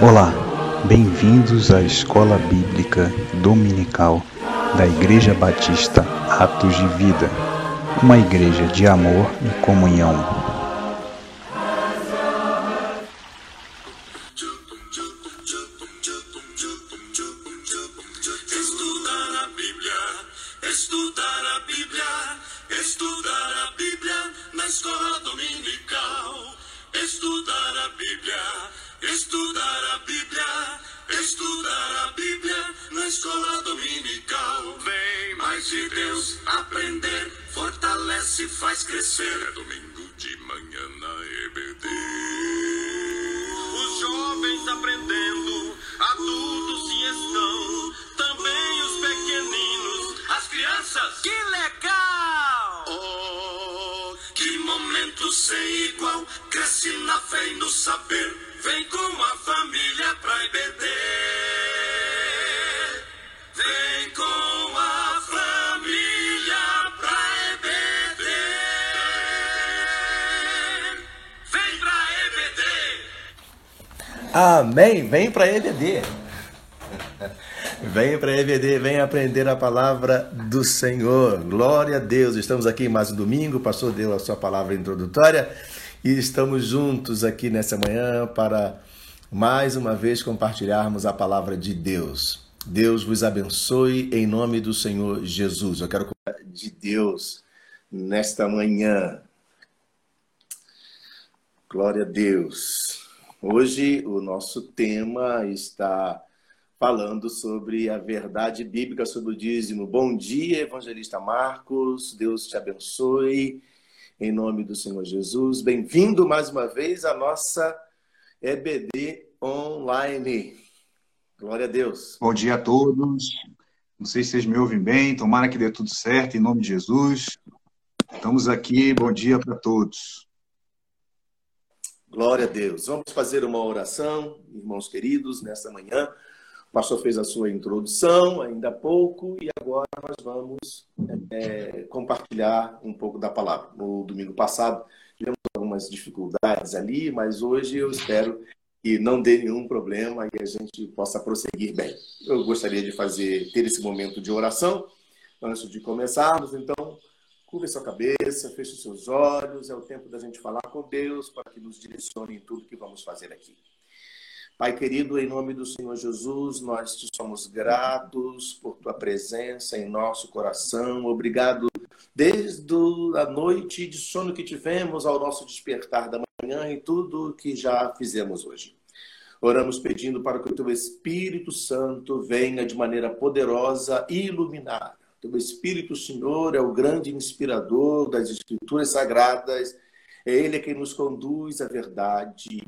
Olá, bem-vindos à Escola Bíblica Dominical da Igreja Batista Atos de Vida, uma igreja de amor e comunhão. Senhor. Glória a Deus. Estamos aqui mais um domingo. O pastor deu a sua palavra introdutória e estamos juntos aqui nessa manhã para mais uma vez compartilharmos a palavra de Deus. Deus vos abençoe em nome do Senhor Jesus. Eu quero de Deus nesta manhã. Glória a Deus. Hoje o nosso tema está falando sobre a verdade bíblica sobre o dízimo. Bom dia, evangelista Marcos. Deus te abençoe em nome do Senhor Jesus. Bem-vindo mais uma vez à nossa EBD online. Glória a Deus. Bom dia a todos. Não sei se vocês me ouvem bem. Tomara que dê tudo certo, em nome de Jesus. Estamos aqui. Bom dia para todos. Glória a Deus. Vamos fazer uma oração, irmãos queridos, nesta manhã. O pastor fez a sua introdução ainda há pouco e agora nós vamos é, compartilhar um pouco da palavra. No domingo passado tivemos algumas dificuldades ali, mas hoje eu espero que não dê nenhum problema e a gente possa prosseguir bem. Eu gostaria de fazer ter esse momento de oração antes de começarmos, então curva sua cabeça, feche os seus olhos, é o tempo da gente falar com Deus para que nos direcione em tudo que vamos fazer aqui. Pai querido, em nome do Senhor Jesus, nós te somos gratos por tua presença em nosso coração. Obrigado desde a noite de sono que tivemos ao nosso despertar da manhã e tudo que já fizemos hoje. Oramos pedindo para que o teu Espírito Santo venha de maneira poderosa e iluminar. Teu Espírito, Senhor, é o grande inspirador das Escrituras Sagradas. É Ele quem nos conduz à verdade.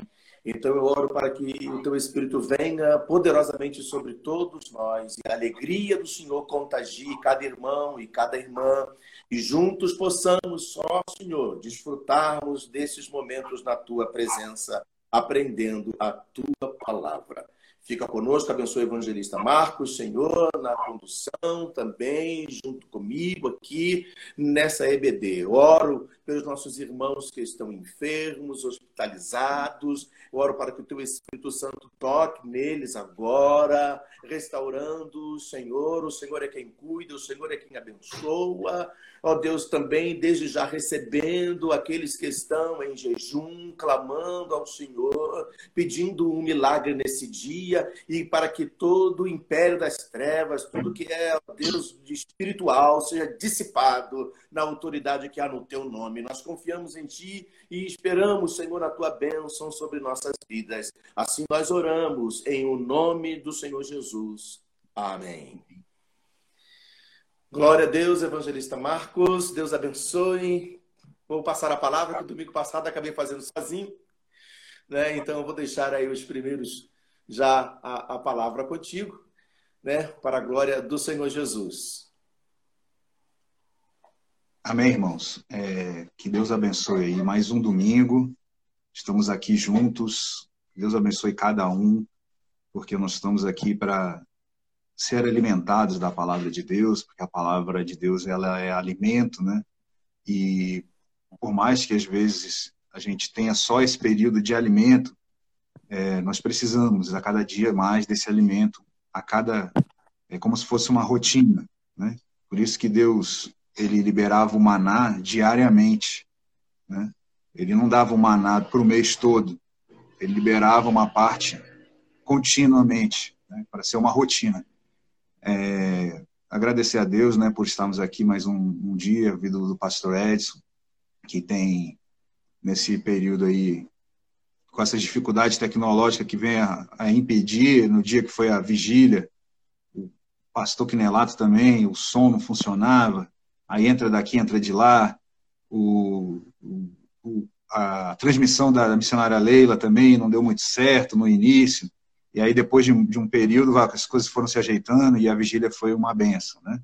Então eu oro para que o teu Espírito venha poderosamente sobre todos nós e a alegria do Senhor contagie cada irmão e cada irmã e juntos possamos só, Senhor, desfrutarmos desses momentos na tua presença, aprendendo a tua palavra. Fica conosco, abençoe o evangelista Marcos, Senhor, na condução também, junto comigo aqui nessa EBD. Oro pelos nossos irmãos que estão enfermos, hospitalizados. Oro para que o teu Espírito Santo toque neles agora, restaurando, Senhor. O Senhor é quem cuida, o Senhor é quem abençoa. Ó Deus, também desde já recebendo aqueles que estão em jejum, clamando ao Senhor, pedindo um milagre nesse dia e para que todo o império das trevas, tudo que é, Deus, de espiritual, seja dissipado na autoridade que há no teu nome. Nós confiamos em ti e esperamos, Senhor, a tua bênção sobre nossas vidas. Assim nós oramos em o nome do Senhor Jesus. Amém. Glória a Deus, evangelista Marcos. Deus abençoe. Vou passar a palavra que domingo passado acabei fazendo sozinho, né? Então eu vou deixar aí os primeiros já a, a palavra contigo, né? Para a glória do Senhor Jesus. Amém, irmãos. É, que Deus abençoe aí mais um domingo. Estamos aqui juntos. Deus abençoe cada um, porque nós estamos aqui para ser alimentados da palavra de Deus, porque a palavra de Deus ela é alimento, né? E por mais que às vezes a gente tenha só esse período de alimento, é, nós precisamos a cada dia mais desse alimento, a cada é como se fosse uma rotina, né? Por isso que Deus ele liberava o maná diariamente, né? Ele não dava o maná para o mês todo, ele liberava uma parte continuamente, né? para ser uma rotina. É, agradecer a Deus, né, por estarmos aqui mais um, um dia, vida do Pastor Edson, que tem nesse período aí com essas dificuldades tecnológicas que vem a, a, impedir, no dia que foi a vigília, o pastor Quinelato também, o som não funcionava, aí entra daqui, entra de lá, o, o, a transmissão da missionária Leila também não deu muito certo no início, e aí depois de, de um período as coisas foram se ajeitando e a vigília foi uma benção, né?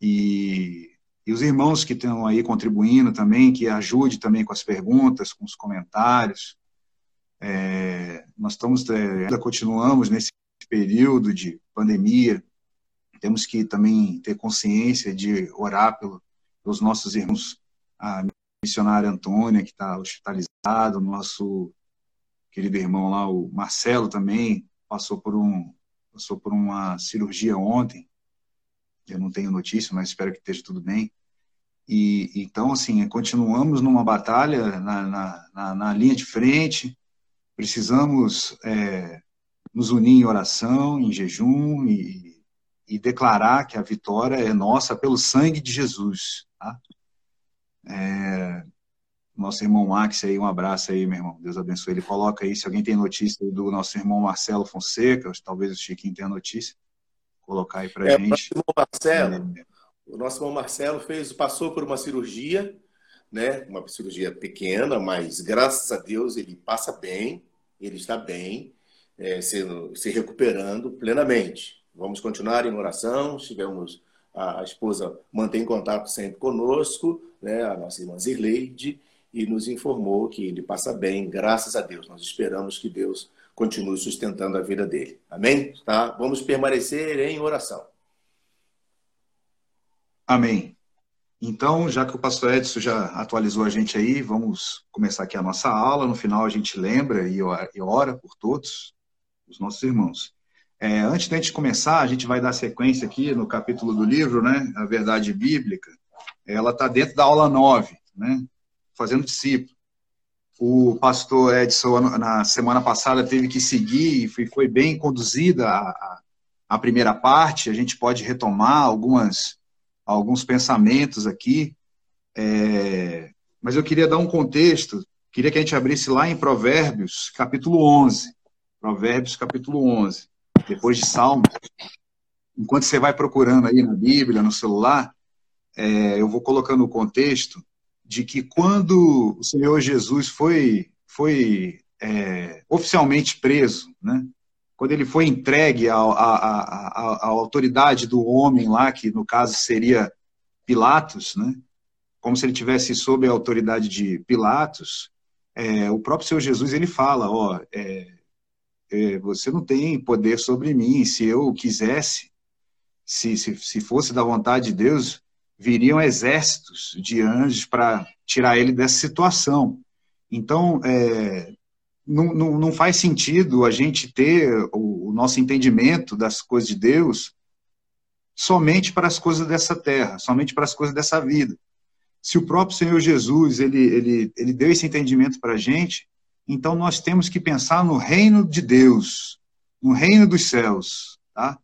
E, e os irmãos que estão aí contribuindo também, que ajude também com as perguntas, com os comentários, é, nós estamos, é, ainda continuamos nesse período de pandemia, temos que também ter consciência de orar pelo, pelos nossos irmãos, a missionária Antônia, que está hospitalizada, o nosso querido irmão lá, o Marcelo também, passou por, um, passou por uma cirurgia ontem, eu não tenho notícia, mas espero que esteja tudo bem. E então, assim, continuamos numa batalha na, na, na, na linha de frente, precisamos é, nos unir em oração, em jejum e, e, declarar que a vitória é nossa pelo sangue de Jesus. Tá? É, nosso irmão Max aí, um abraço aí, meu irmão. Deus abençoe. Ele coloca aí, se alguém tem notícia do nosso irmão Marcelo Fonseca, talvez o Chiquinho tenha notícia, colocar aí pra é, gente. O, Marcelo, é. o nosso irmão Marcelo fez, passou por uma cirurgia, né? Uma cirurgia pequena, mas graças a Deus ele passa bem ele está bem, é, se, se recuperando plenamente. Vamos continuar em oração, tivemos a, a, esposa mantém contato sempre conosco, né, a nossa irmã Zirleide, e nos informou que ele passa bem, graças a Deus. Nós esperamos que Deus continue sustentando a vida dele. Amém? Tá? Vamos permanecer em oração. Amém. Então, já que o pastor Edson já atualizou a gente aí, vamos começar aqui a nossa aula. No final, a gente lembra e ora por todos os nossos irmãos. É, antes da gente começar, a gente vai dar sequência aqui no capítulo do livro, né? A Verdade Bíblica. Ela está dentro da aula 9, né? Fazendo discípulo. O pastor Edson, na semana passada, teve que seguir e foi bem conduzida a, a primeira parte. A gente pode retomar algumas alguns pensamentos aqui, é, mas eu queria dar um contexto, queria que a gente abrisse lá em Provérbios, capítulo 11. Provérbios, capítulo 11, depois de Salmos. Enquanto você vai procurando aí na Bíblia, no celular, é, eu vou colocando o contexto de que quando o Senhor Jesus foi, foi é, oficialmente preso, né, quando ele foi entregue à, à, à, autoridade do homem lá, que no caso seria Pilatos, né? como se ele tivesse sob a autoridade de Pilatos, é, o próprio Senhor Jesus ele fala, ó, é, é, você não tem poder sobre mim, se eu quisesse, se, se, se fosse da vontade de Deus, viriam exércitos de anjos para tirar ele dessa situação. Então, é, não, não, faz sentido a gente ter o, o nosso entendimento das coisas de Deus somente para as coisas dessa terra, somente para as coisas dessa vida. Se o próprio Senhor Jesus ele, ele, ele deu esse entendimento para a gente, então nós temos que pensar no reino de Deus, no reino dos céus. Tá?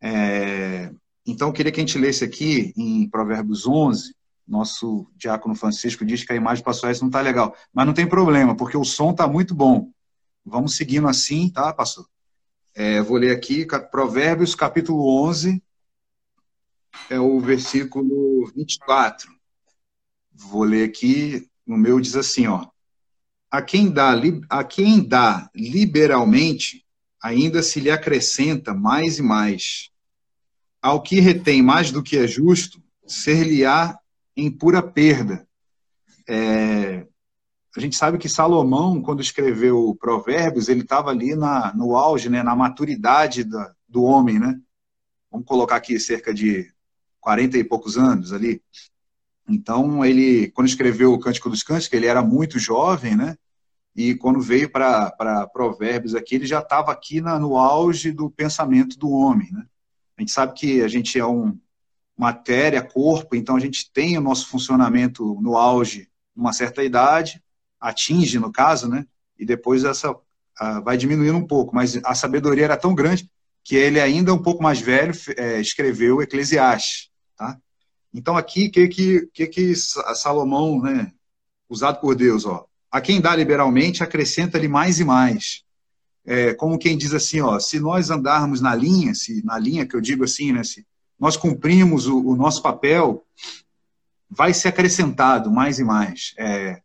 É, então, eu queria que a gente lesse aqui em Provérbios 11, nosso diácono Francisco diz que a imagem pastor Edson não está legal. Mas não tem problema, porque o som está muito bom. Vamos seguindo assim, tá, pastor? É, vou ler aqui, Provérbios, capítulo 11, é o versículo 24. Vou ler aqui, no meu diz assim, ó. A quem dá, a quem dá liberalmente, ainda se lhe acrescenta mais e mais. Ao que retém mais do que é justo, ser-lhe-á em pura perda. É, a gente sabe que Salomão, quando escreveu Provérbios, ele estava ali na, no auge, né, na maturidade da, do homem, né? Vamos colocar aqui cerca de 40 e poucos anos ali. Então, ele, quando escreveu o Cântico dos Cânticos, ele era muito jovem, né? e quando veio para Provérbios aqui, ele já estava aqui na, no auge do pensamento do homem. Né? A gente sabe que a gente é um matéria, corpo, então a gente tem o nosso funcionamento no auge uma certa idade, atinge no caso, né? E depois essa uh, vai diminuindo um pouco, mas a sabedoria era tão grande que ele ainda um pouco mais velho é, escreveu Eclesiastes, tá? Então aqui que que que, que Salomão, né, usado por Deus, ó, a quem dá liberalmente acrescenta-lhe mais e mais. É, como quem diz assim, ó, se nós andarmos na linha, se na linha que eu digo assim, né, se nós cumprimos o, o nosso papel, vai ser acrescentado mais e mais. É,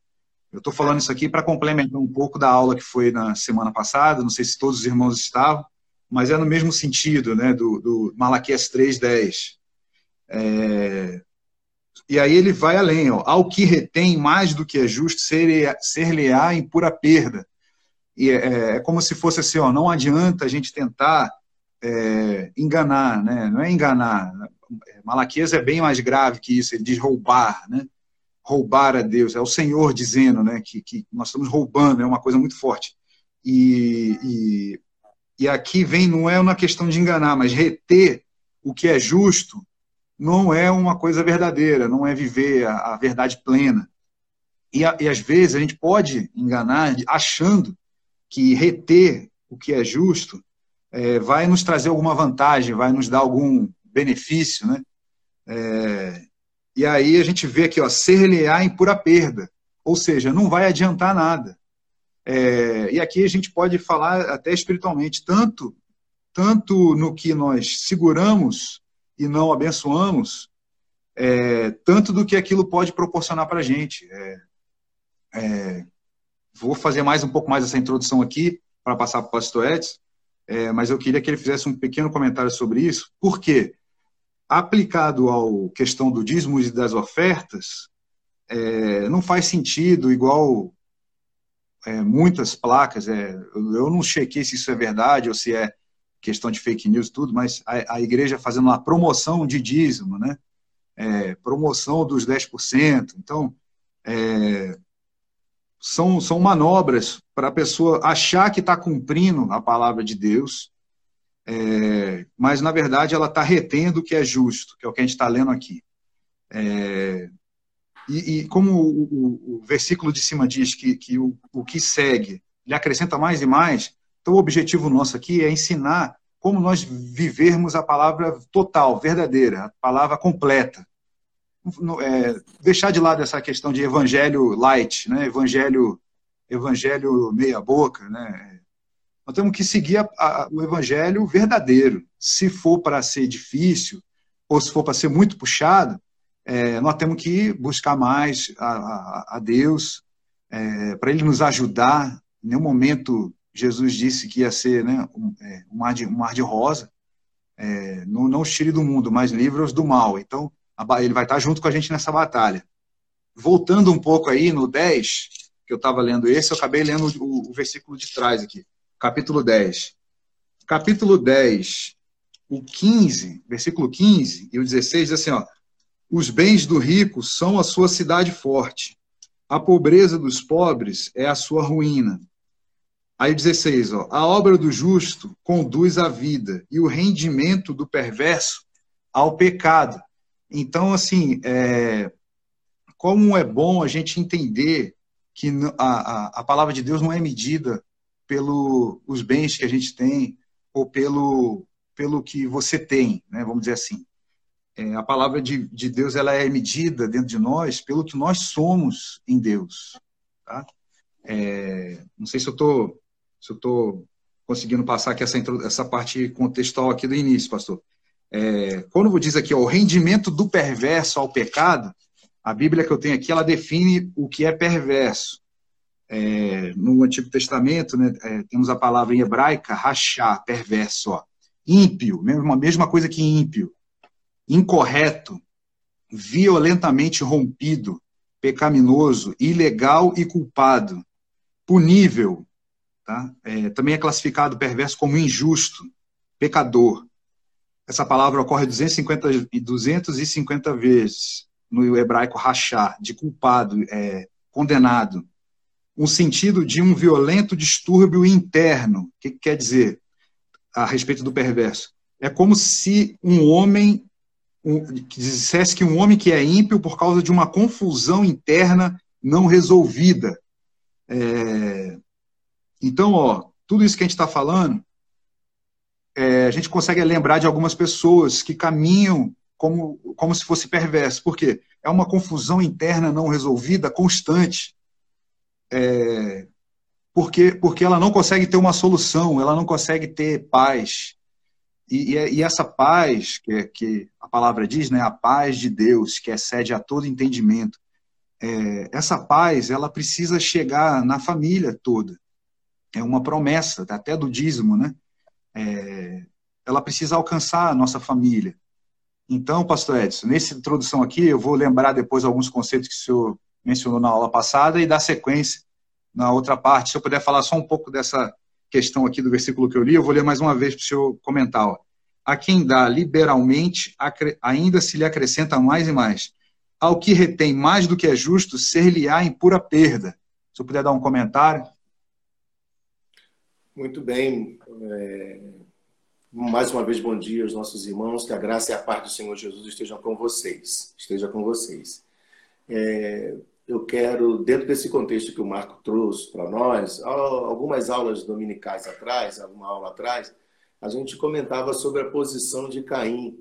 eu estou falando isso aqui para complementar um pouco da aula que foi na semana passada, não sei se todos os irmãos estavam, mas é no mesmo sentido, né, do, do Malaquias 3.10. É, e aí ele vai além, ó, ao que retém mais do que é justo, ser-lhe-á em pura perda. E é, é, como se fosse assim, ó, não adianta a gente tentar é, enganar, né? não é enganar. Malaquias é bem mais grave que isso, ele diz roubar, né? roubar a Deus, é o Senhor dizendo né, que, que nós estamos roubando, é uma coisa muito forte. E, e, e aqui vem, não é uma questão de enganar, mas reter o que é justo não é uma coisa verdadeira, não é viver a, a verdade plena. E, a, e às vezes a gente pode enganar achando que reter o que é justo é, vai nos trazer alguma vantagem, vai nos dar algum benefício, né? É, e aí a gente vê aqui, ó, ser-lhe-á em pura perda, ou seja, não vai adiantar nada. É, e aqui a gente pode falar até espiritualmente, tanto, tanto no que nós seguramos e não abençoamos, é, tanto do que aquilo pode proporcionar para a gente. É, é, vou fazer mais um pouco mais essa introdução aqui para passar para o pastor Edson, é, mas eu queria que ele fizesse um pequeno comentário sobre isso, porque aplicado à questão do dízimo e das ofertas, é, não faz sentido igual é, muitas placas. É, eu não chequei se isso é verdade ou se é questão de fake news tudo, mas a, a igreja fazendo uma promoção de dízimo, né? É, promoção dos 10%. Então, é, são, são manobras para a pessoa achar que está cumprindo a palavra de Deus, é, mas na verdade ela está retendo o que é justo, que é o que a gente está lendo aqui. É, e, e, como o, o, o, versículo de cima diz que, que o, o que segue lhe acrescenta mais e mais, então o objetivo nosso aqui é ensinar como nós vivermos a palavra total, verdadeira, a palavra completa é, deixar de lado essa questão de evangelho light, né? evangelho, evangelho meia boca. Né? Nós temos que seguir a, a, o evangelho verdadeiro. Se for para ser difícil, ou se for para ser muito puxado, é, nós temos que buscar mais a, a Deus, é, para Ele nos ajudar. Em nenhum momento Jesus disse que ia ser né, um, é, um, mar, de, um mar de rosa. É, não, não os tire do mundo, mas livre-os do mal. Então, ele vai estar junto com a gente nessa batalha. Voltando um pouco aí no 10, que eu estava lendo esse, eu acabei lendo o, o, versículo de trás aqui, capítulo 10. Capítulo 10, o 15, versículo 15 e o 16 diz assim, ó, os bens do rico são a sua cidade forte, a pobreza dos pobres é a sua ruína. Aí 16, ó, a obra do justo conduz à vida e o rendimento do perverso ao pecado. Então, assim, é, como é bom a gente entender que a, a, a palavra de Deus não é medida pelos bens que a gente tem ou pelo, pelo que você tem, né, vamos dizer assim. É, a palavra de, de Deus ela é medida dentro de nós pelo que nós somos em Deus. Tá? É, não sei se eu estou se eu tô conseguindo passar aqui essa, essa parte contextual aqui do início, pastor. É, quando diz aqui ó, o rendimento do perverso ao pecado, a Bíblia que eu tenho aqui ela define o que é perverso. É, no Antigo Testamento, né, é, temos a palavra em hebraica, rachar, perverso, ó. ímpio, mesma, mesma coisa que ímpio, incorreto, violentamente rompido, pecaminoso, ilegal e culpado, punível, tá? É, também é classificado perverso como injusto, pecador, essa palavra ocorre 250, 250 vezes no hebraico rachar, de culpado, é, condenado. um sentido de um violento distúrbio interno. O que, que quer dizer a respeito do perverso? É como se um homem um, que dissesse que um homem que é ímpio por causa de uma confusão interna não resolvida. É, então, ó, tudo isso que a gente está falando, é, a gente consegue lembrar de algumas pessoas que caminham como, como se fosse perverso. Por quê? É uma confusão interna não resolvida, constante. É, porque, porque ela não consegue ter uma solução, ela não consegue ter paz. E, e, e essa paz, que, é, que a palavra diz, né, a paz de Deus, que excede a todo entendimento, é, essa paz ela precisa chegar na família toda. É uma promessa, até do dízimo, né? É, ela precisa alcançar a nossa família. Então, pastor Edson, nessa introdução aqui, eu vou lembrar depois alguns conceitos que o senhor mencionou na aula passada e dar sequência na outra parte. Se eu puder falar só um pouco dessa questão aqui do versículo que eu li, eu vou ler mais uma vez para o senhor comentar. Ó. A quem dá liberalmente, ainda se lhe acrescenta mais e mais. Ao que retém mais do que é justo, ser-lhe-á em pura perda. Se eu puder dar um comentário. Muito bem. É... Mais uma vez, bom dia aos nossos irmãos. Que a graça e a paz do Senhor Jesus estejam com vocês. Esteja com vocês. É, eu quero, dentro desse contexto que o Marco trouxe para nós, algumas aulas dominicais atrás, alguma aula atrás, a gente comentava sobre a posição de Caim.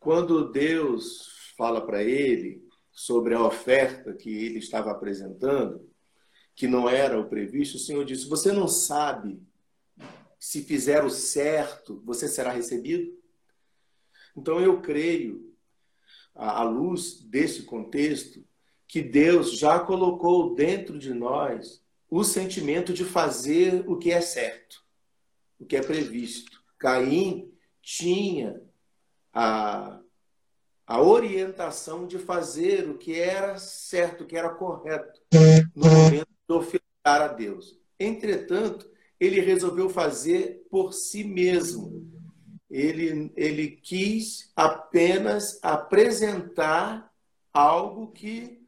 Quando Deus fala para ele sobre a oferta que ele estava apresentando, que não era o previsto, o Senhor disse: Você não sabe se fizer o certo, você será recebido? Então eu creio, à luz desse contexto, que Deus já colocou dentro de nós o sentimento de fazer o que é certo, o que é previsto. Caim tinha a, a orientação de fazer o que era certo, o que era correto, no momento de ofertar a Deus. Entretanto, ele resolveu fazer por si mesmo. Ele, ele quis apenas apresentar algo que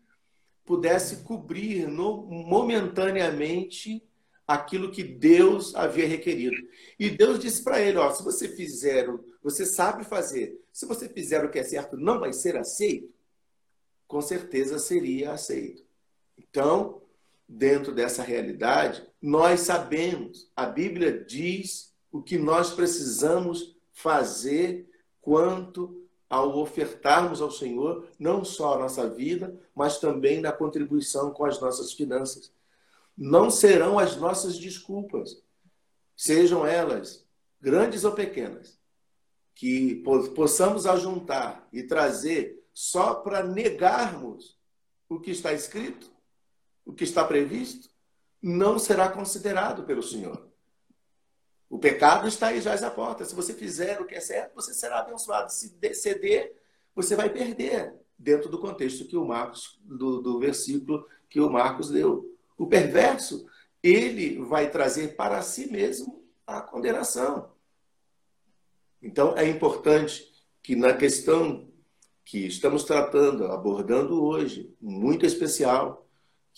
pudesse cobrir no, momentaneamente aquilo que Deus havia requerido. E Deus disse para ele: ó, se você fizer, você sabe fazer, se você fizer o que é certo, não vai ser aceito? Com certeza seria aceito. Então, dentro dessa realidade, nós sabemos, a Bíblia diz o que nós precisamos fazer quanto ao ofertarmos ao Senhor não só a nossa vida, mas também na contribuição com as nossas finanças. Não serão as nossas desculpas, sejam elas grandes ou pequenas, que possamos ajuntar e trazer só para negarmos o que está escrito, o que está previsto, não será considerado pelo Senhor. O pecado está aí já à porta. Se você fizer o que é certo, você será abençoado. Se ceder, você vai perder, dentro do contexto que o Marcos, do, do versículo que o Marcos deu. O perverso, ele vai trazer para si mesmo a condenação. Então, é importante que na questão que estamos tratando, abordando hoje, muito especial,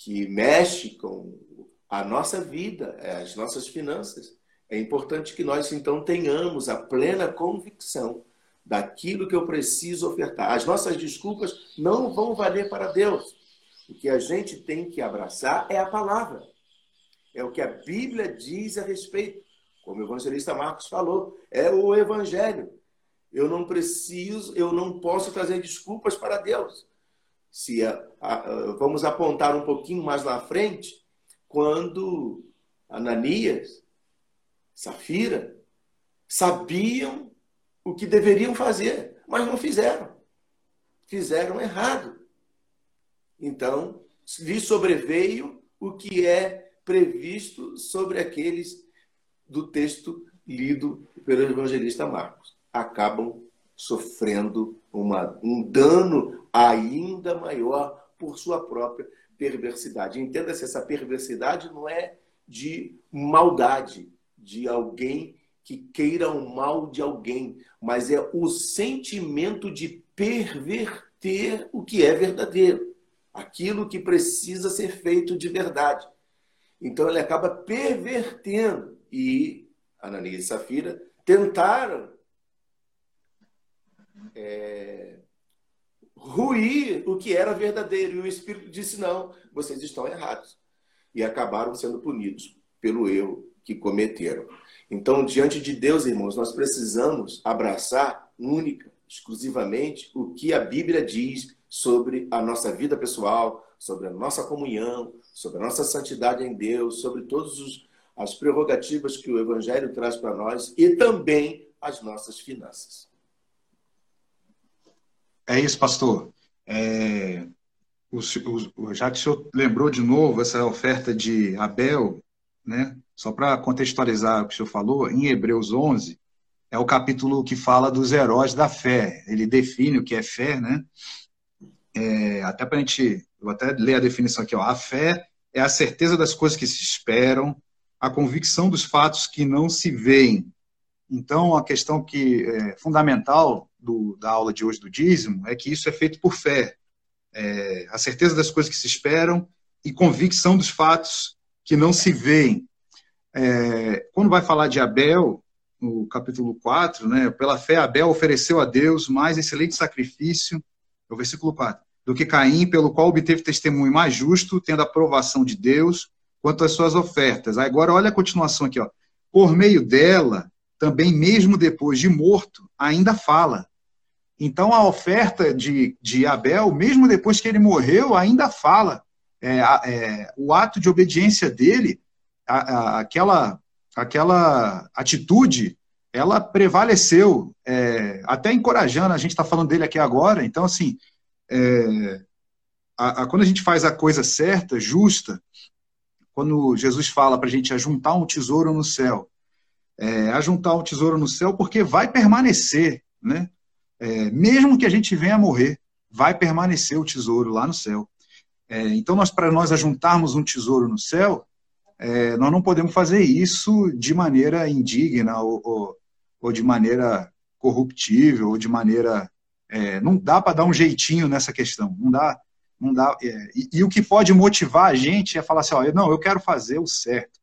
que mexe com a nossa vida, as nossas finanças, é importante que nós então tenhamos a plena convicção daquilo que eu preciso ofertar. As nossas desculpas não vão valer para Deus. O que a gente tem que abraçar é a palavra. É o que a Bíblia diz a respeito. Como o evangelista Marcos falou, é o evangelho. Eu não preciso, eu não posso trazer desculpas para Deus. Se a, a, vamos apontar um pouquinho mais na frente, quando Ananias Safira, sabiam o que deveriam fazer, mas não fizeram. Fizeram errado. Então, lhe sobreveio o que é previsto sobre aqueles do texto lido pelo evangelista Marcos. Acabam sofrendo uma, um dano ainda maior por sua própria perversidade. Entenda-se, essa perversidade não é de maldade, de alguém que queira o mal de alguém, mas é o sentimento de perverter o que é verdadeiro. aquilo que precisa ser feito de verdade. Então ele acaba pervertendo e Ananias e Safira tentaram é, ruir o que era verdadeiro. E o Espírito disse: não, vocês estão errados. E acabaram sendo punidos pelo erro que cometeram. Então, diante de Deus, irmãos, nós precisamos abraçar única, exclusivamente, o que a Bíblia diz sobre a nossa vida pessoal, sobre a nossa comunhão, sobre a nossa santidade em Deus, sobre todas as prerrogativas que o Evangelho traz para nós e também as nossas finanças. É isso, pastor. É, o, o, já que o senhor lembrou de novo essa oferta de Abel, né? só para contextualizar o que o senhor falou, em Hebreus 11, é o capítulo que fala dos heróis da fé. Ele define o que é fé, né? É, até para a gente, vou até ler a definição aqui. Ó. A fé é a certeza das coisas que se esperam, a convicção dos fatos que não se veem. Então, a questão que é fundamental do, da aula de hoje do dízimo é que isso é feito por fé. É, a certeza das coisas que se esperam e convicção dos fatos que não se veem. É, quando vai falar de Abel, no capítulo 4, né, pela fé Abel ofereceu a Deus mais excelente sacrifício, é o versículo 4, do que Caim, pelo qual obteve testemunho mais justo, tendo a aprovação de Deus quanto às suas ofertas. Agora, olha a continuação aqui. Ó. Por meio dela, também mesmo depois de morto, ainda fala. Então, a oferta de, de Abel, mesmo depois que ele morreu, ainda fala. É, é, o ato de obediência dele, a, a, aquela, aquela atitude, ela prevaleceu, é, até encorajando, a gente está falando dele aqui agora, então, assim, é, a, quando a gente faz a coisa certa, justa, quando Jesus fala para a gente ajuntar um tesouro no céu, é, ajuntar um tesouro no céu, porque vai permanecer, né? é, mesmo que a gente venha a morrer, vai permanecer o tesouro lá no céu. É, então, nós, para nós ajuntarmos um tesouro no céu, é, nós não podemos fazer isso de maneira indigna ou, ou, ou de maneira corruptível ou de maneira é, não dá para dar um jeitinho nessa questão não dá não dá é, e, e, o que pode motivar a gente é falar assim ó, não eu quero fazer o certo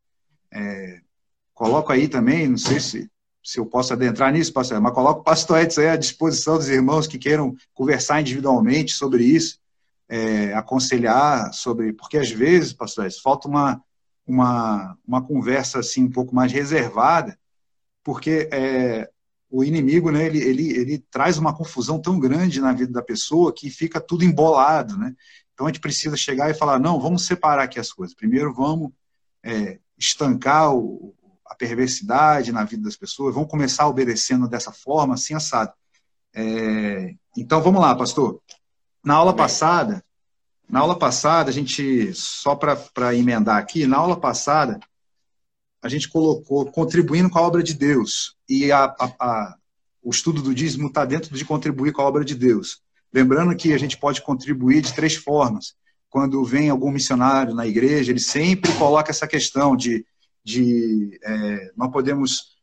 é, coloco aí também não sei se se eu posso adentrar nisso, pastor, mas coloco o pastor Edson à disposição dos irmãos que queiram conversar individualmente sobre isso, é, aconselhar sobre, porque às vezes, pastor Edson, falta uma, uma, uma conversa assim um pouco mais reservada, porque é, o inimigo, né, ele, ele, ele traz uma confusão tão grande na vida da pessoa que fica tudo embolado, né? Então a gente precisa chegar e falar, não, vamos separar aqui as coisas. Primeiro vamos é, estancar o, a perversidade na vida das pessoas, vão começar obedecendo dessa forma, assim assado. É, então vamos lá, pastor. Na aula passada, na aula passada, a gente, só para emendar aqui, na aula passada, a gente colocou contribuindo com a obra de Deus. E a, a, a, o estudo do dízimo está dentro de contribuir com a obra de Deus. Lembrando que a gente pode contribuir de três formas. Quando vem algum missionário na igreja, ele sempre coloca essa questão de de é, nós podemos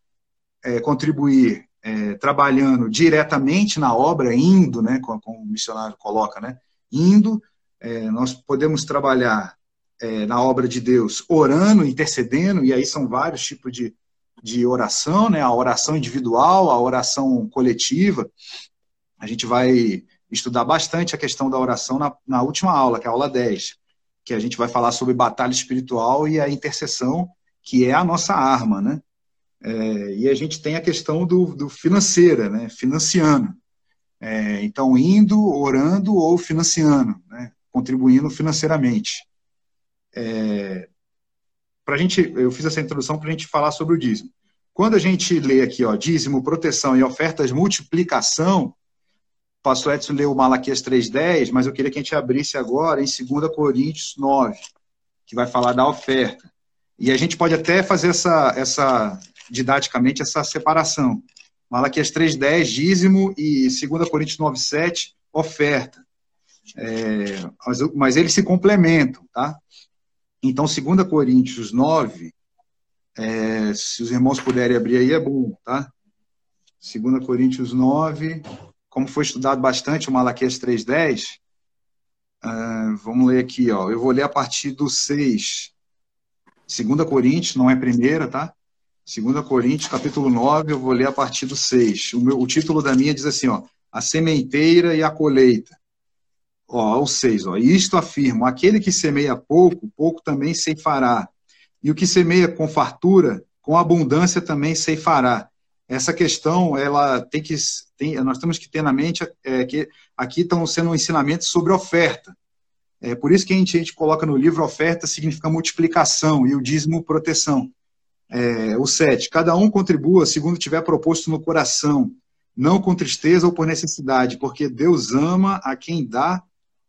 é, contribuir é, trabalhando diretamente na obra, indo, né, como, como o missionário coloca, né, indo, é, nós podemos trabalhar é, na obra de Deus orando, intercedendo, e aí são vários tipos de, de oração, né, a oração individual, a oração coletiva, a gente vai estudar bastante a questão da oração na, na última aula, que é a aula 10, que a gente vai falar sobre batalha espiritual e a intercessão, que é a nossa arma, né? É, e a gente tem a questão do, do financeira, né? Financiando. É, então, indo, orando ou financiando, né? contribuindo financeiramente. É, pra gente, eu fiz essa introdução para a gente falar sobre o dízimo. Quando a gente lê aqui, ó, dízimo, proteção e ofertas multiplicação, o pastor Edson leu Malaquias 3.10, mas eu queria que a gente abrisse agora em 2 Coríntios 9, que vai falar da oferta. E a gente pode até fazer essa, essa didaticamente, essa separação. Malaquias 3,10, dízimo, e 2 Coríntios 9,7, oferta. É, mas, mas, eles se complementam, tá? Então, 2 Coríntios 9, é, se os irmãos puderem abrir aí, é bom, tá? 2 Coríntios 9, como foi estudado bastante o Malaquias 3,10, Uh, vamos ler aqui, ó. Eu vou ler a partir do 6. 2 Coríntios, não é primeira, tá? 2 Coríntios, capítulo 9, eu vou ler a partir do 6. O, meu, o título da minha diz assim, ó. A sementeira e a colheita. Ó, o 6, ó. Isto afirmo, aquele que semeia pouco, pouco também ceifará. E o que semeia com fartura, com abundância também ceifará. Essa questão, ela tem que, tem, nós temos que ter na mente é, que aqui estão sendo ensinamentos sobre oferta. É por isso que a gente, a gente coloca no livro oferta significa multiplicação e o dízimo proteção. É, o 7. Cada um contribua segundo tiver proposto no coração, não com tristeza ou por necessidade, porque Deus ama a quem dá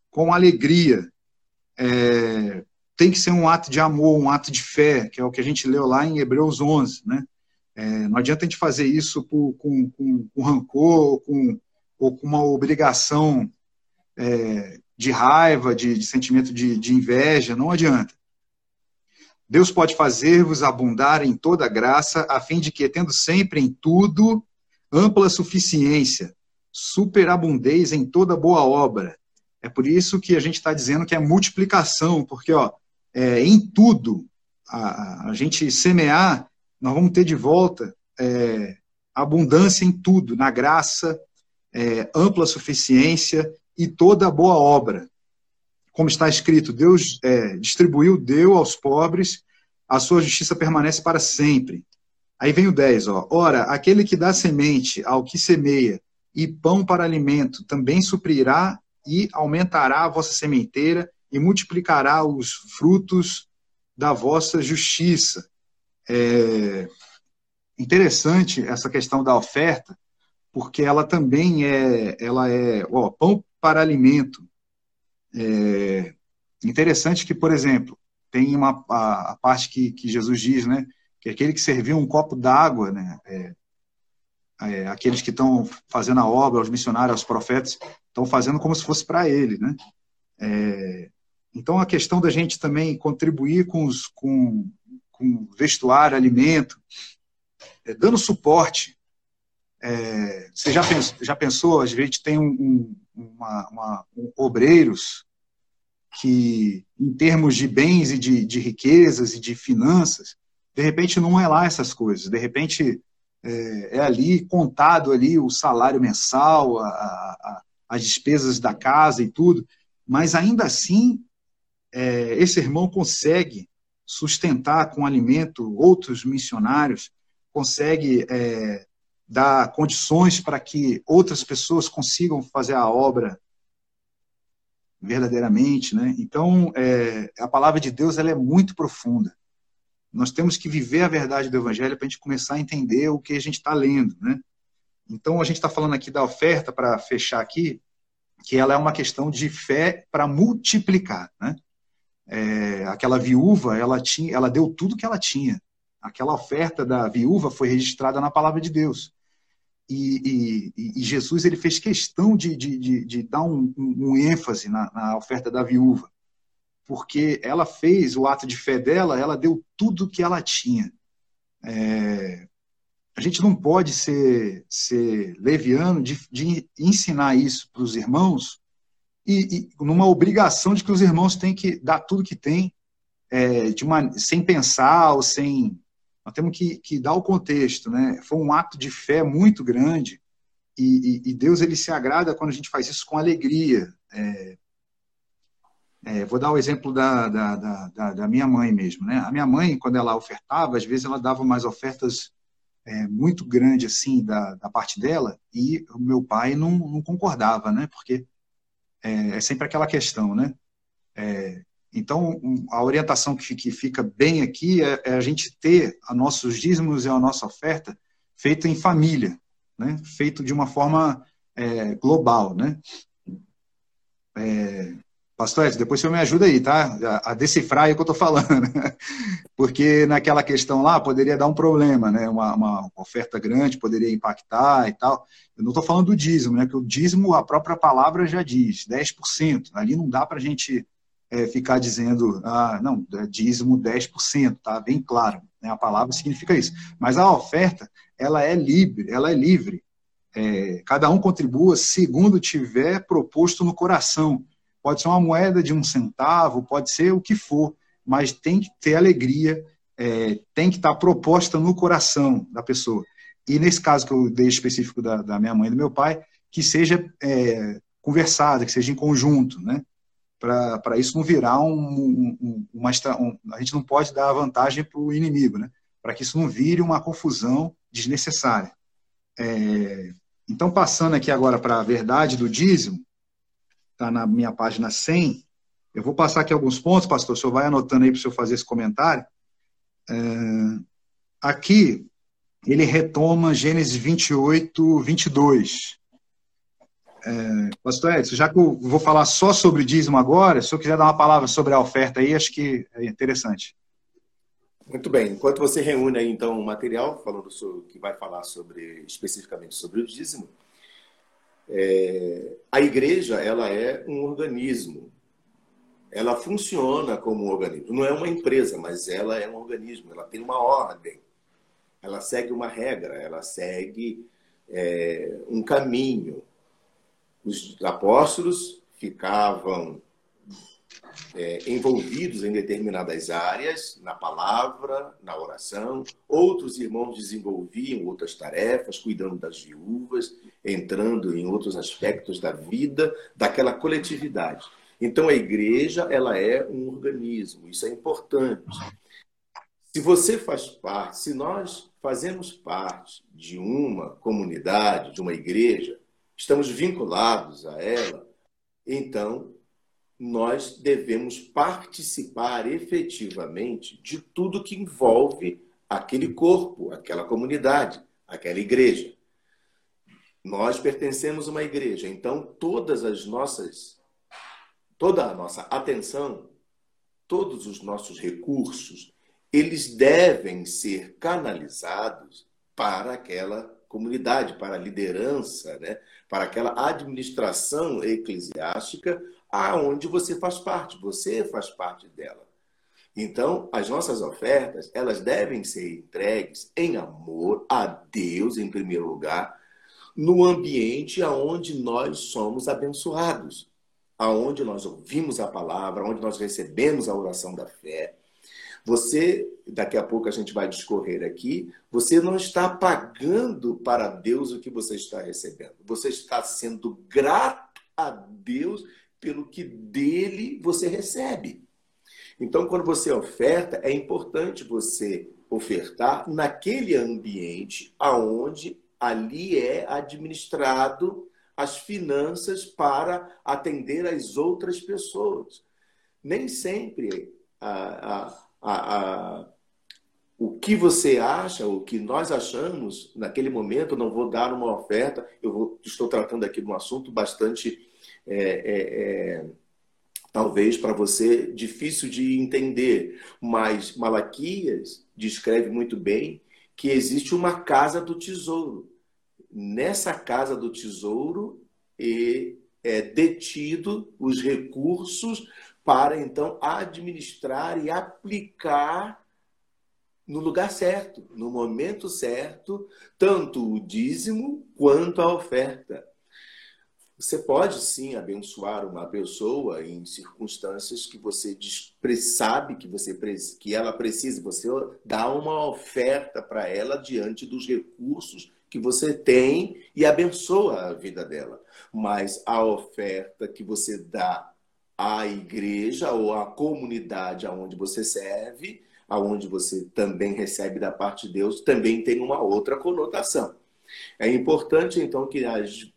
com alegria. É, tem que ser um ato de amor, um ato de fé, que é o que a gente leu lá em Hebreus 11. Né? É, não adianta a gente fazer isso por, com, com, com, rancor ou com, ou com uma obrigação é, de raiva, de, de sentimento de, de inveja, não adianta. Deus pode fazer-vos abundar em toda graça, a fim de que, tendo sempre em tudo ampla suficiência, superabundez em toda boa obra. É por isso que a gente está dizendo que é multiplicação, porque ó, é, em tudo, a, a, gente semear, nós vamos ter de volta é, abundância em tudo, na graça, é, ampla suficiência e toda boa obra como está escrito, Deus é, distribuiu, deu aos pobres, a sua justiça permanece para sempre. Aí vem o 10, ó. Ora, aquele que dá semente ao que semeia e pão para alimento também suprirá e aumentará a vossa sementeira e multiplicará os frutos da vossa justiça. É interessante essa questão da oferta, porque ela também é, ela é, ó, pão para alimento, é interessante que, por exemplo, tem uma a, a parte que, que, Jesus diz, né, que aquele que serviu um copo d'água, né, é, é, aqueles que estão fazendo a obra, os missionários, os profetas, estão fazendo como se fosse para ele, né? É, então a questão da gente também contribuir com, os, com, com vestuário, alimento, é, dando suporte. É, você já pensou, já pensou, às vezes tem um, uma, uma, um obreiros que, em termos de bens e de, de, riquezas e de finanças, de repente não é lá essas coisas. De repente é, é ali contado ali o salário mensal, a, a, as despesas da casa e tudo, mas ainda assim é, esse irmão consegue sustentar com alimento outros missionários, consegue é, dar condições para que outras pessoas consigam fazer a obra verdadeiramente, né? Então, é, a palavra de Deus ela é muito profunda. Nós temos que viver a verdade do Evangelho para a gente começar a entender o que a gente está lendo, né? Então, a gente está falando aqui da oferta, para fechar aqui, que ela é uma questão de fé para multiplicar, né? É, aquela viúva, ela tinha, ela deu tudo que ela tinha. Aquela oferta da viúva foi registrada na palavra de Deus. E, e, e, Jesus ele fez questão de, de, de, de dar um, um ênfase na, na, oferta da viúva, porque ela fez o ato de fé dela, ela deu tudo que ela tinha. É, a gente não pode ser, ser leviano de, de ensinar isso para os irmãos e, e, numa obrigação de que os irmãos têm que dar tudo que têm, é, sem pensar ou sem nós temos que, que dar o contexto, né? Foi um ato de fé muito grande e, e, e Deus ele se agrada quando a gente faz isso com alegria. É, é, vou dar o exemplo da, da, da, da, minha mãe mesmo, né? A minha mãe, quando ela ofertava, às vezes ela dava umas ofertas é, muito grandes assim da, da parte dela e o meu pai não, não concordava, né? Porque é, é sempre aquela questão, né? É, então, a orientação que, fica bem aqui é, é, a gente ter a nossos dízimos e a nossa oferta feita em família, né? feito de uma forma é, global. Né? É, Pastor Edson, depois você me ajuda aí, tá? A, a decifrar o que eu estou falando. Porque naquela questão lá poderia dar um problema, né? Uma, uma, oferta grande poderia impactar e tal. Eu não estou falando do dízimo, né? Que o dízimo, a própria palavra já diz, 10%. Ali não dá para a gente é, ficar dizendo, ah, não, é dízimo 10%, tá? Bem claro, né? a palavra significa isso. Mas a oferta, ela é livre, ela é livre. É, cada um contribua segundo tiver proposto no coração. Pode ser uma moeda de um centavo, pode ser o que for, mas tem que ter alegria, é, tem que estar proposta no coração da pessoa. E nesse caso que eu dei específico da, da minha mãe e do meu pai, que seja é, conversada, que seja em conjunto, né? Para isso não virar um, um, uma. Um, a gente não pode dar vantagem para o inimigo, né? Para que isso não vire uma confusão desnecessária. É, então, passando aqui agora para a verdade do dízimo, está na minha página 100. Eu vou passar aqui alguns pontos, pastor. O senhor vai anotando aí para o senhor fazer esse comentário. É, aqui, ele retoma Gênesis 28, 22. É, pastor Edson, já que eu vou falar só sobre dízimo agora, se eu quiser dar uma palavra sobre a oferta aí, acho que é interessante. Muito bem. Enquanto você reúne aí, então, o material, falando sobre, que vai falar sobre especificamente sobre o dízimo, é, a igreja ela é um organismo. Ela funciona como um organismo. Não é uma empresa, mas ela é um organismo. Ela tem uma ordem. Ela segue uma regra. Ela segue é, um caminho. Os apóstolos ficavam é, envolvidos em determinadas áreas, na palavra, na oração. Outros irmãos desenvolviam outras tarefas, cuidando das viúvas, entrando em outros aspectos da vida daquela coletividade. Então a igreja ela é um organismo, isso é importante. Se você faz parte, se nós fazemos parte de uma comunidade, de uma igreja, estamos vinculados a ela, então nós devemos participar efetivamente de tudo que envolve aquele corpo, aquela comunidade, aquela igreja. Nós pertencemos a uma igreja, então todas as nossas toda a nossa atenção, todos os nossos recursos, eles devem ser canalizados para aquela comunidade, para a liderança, né? para aquela administração eclesiástica aonde você faz parte, você faz parte dela. Então, as nossas ofertas, elas devem ser entregues em amor a Deus em primeiro lugar, no ambiente aonde nós somos abençoados, aonde nós ouvimos a palavra, aonde nós recebemos a oração da fé. Você, daqui a pouco a gente vai discorrer aqui, você não está pagando para Deus o que você está recebendo. Você está sendo grato a Deus pelo que dele você recebe. Então, quando você oferta, é importante você ofertar naquele ambiente aonde ali é administrado as finanças para atender as outras pessoas. Nem sempre a, a, a, a, o que você acha, o que nós achamos naquele momento, não vou dar uma oferta, eu vou, estou tratando aqui de um assunto bastante é, é, é, talvez para você difícil de entender, mas Malaquias descreve muito bem que existe uma casa do tesouro. Nessa casa do tesouro e é detido os recursos para então administrar e aplicar no lugar certo, no momento certo, tanto o dízimo quanto a oferta. Você pode sim abençoar uma pessoa em circunstâncias que você sabe que, você, que ela precisa. Você dá uma oferta para ela diante dos recursos que você tem e abençoa a vida dela. Mas a oferta que você dá à igreja ou à comunidade aonde você serve, aonde você também recebe da parte de Deus, também tem uma outra conotação. É importante, então, que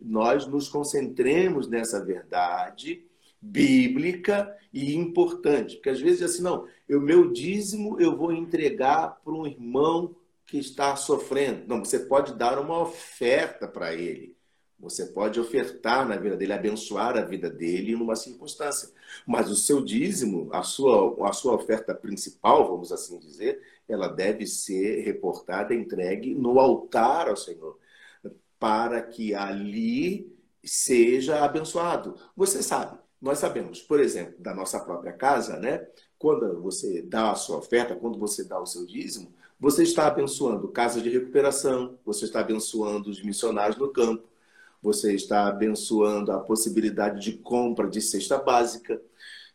nós nos concentremos nessa verdade bíblica e importante. Porque às vezes, assim, não, o meu dízimo eu vou entregar para um irmão que está sofrendo. Não, você pode dar uma oferta para ele. Você pode ofertar na vida dele, abençoar a vida dele numa circunstância. Mas o seu dízimo, a sua, a sua oferta principal, vamos assim dizer, ela deve ser reportada, entregue no altar ao Senhor para que ali seja abençoado. Você sabe, nós sabemos, por exemplo, da nossa própria casa, né? Quando você dá a sua oferta, quando você dá o seu dízimo, você está abençoando casa de recuperação, você está abençoando os missionários no campo, você está abençoando a possibilidade de compra de cesta básica.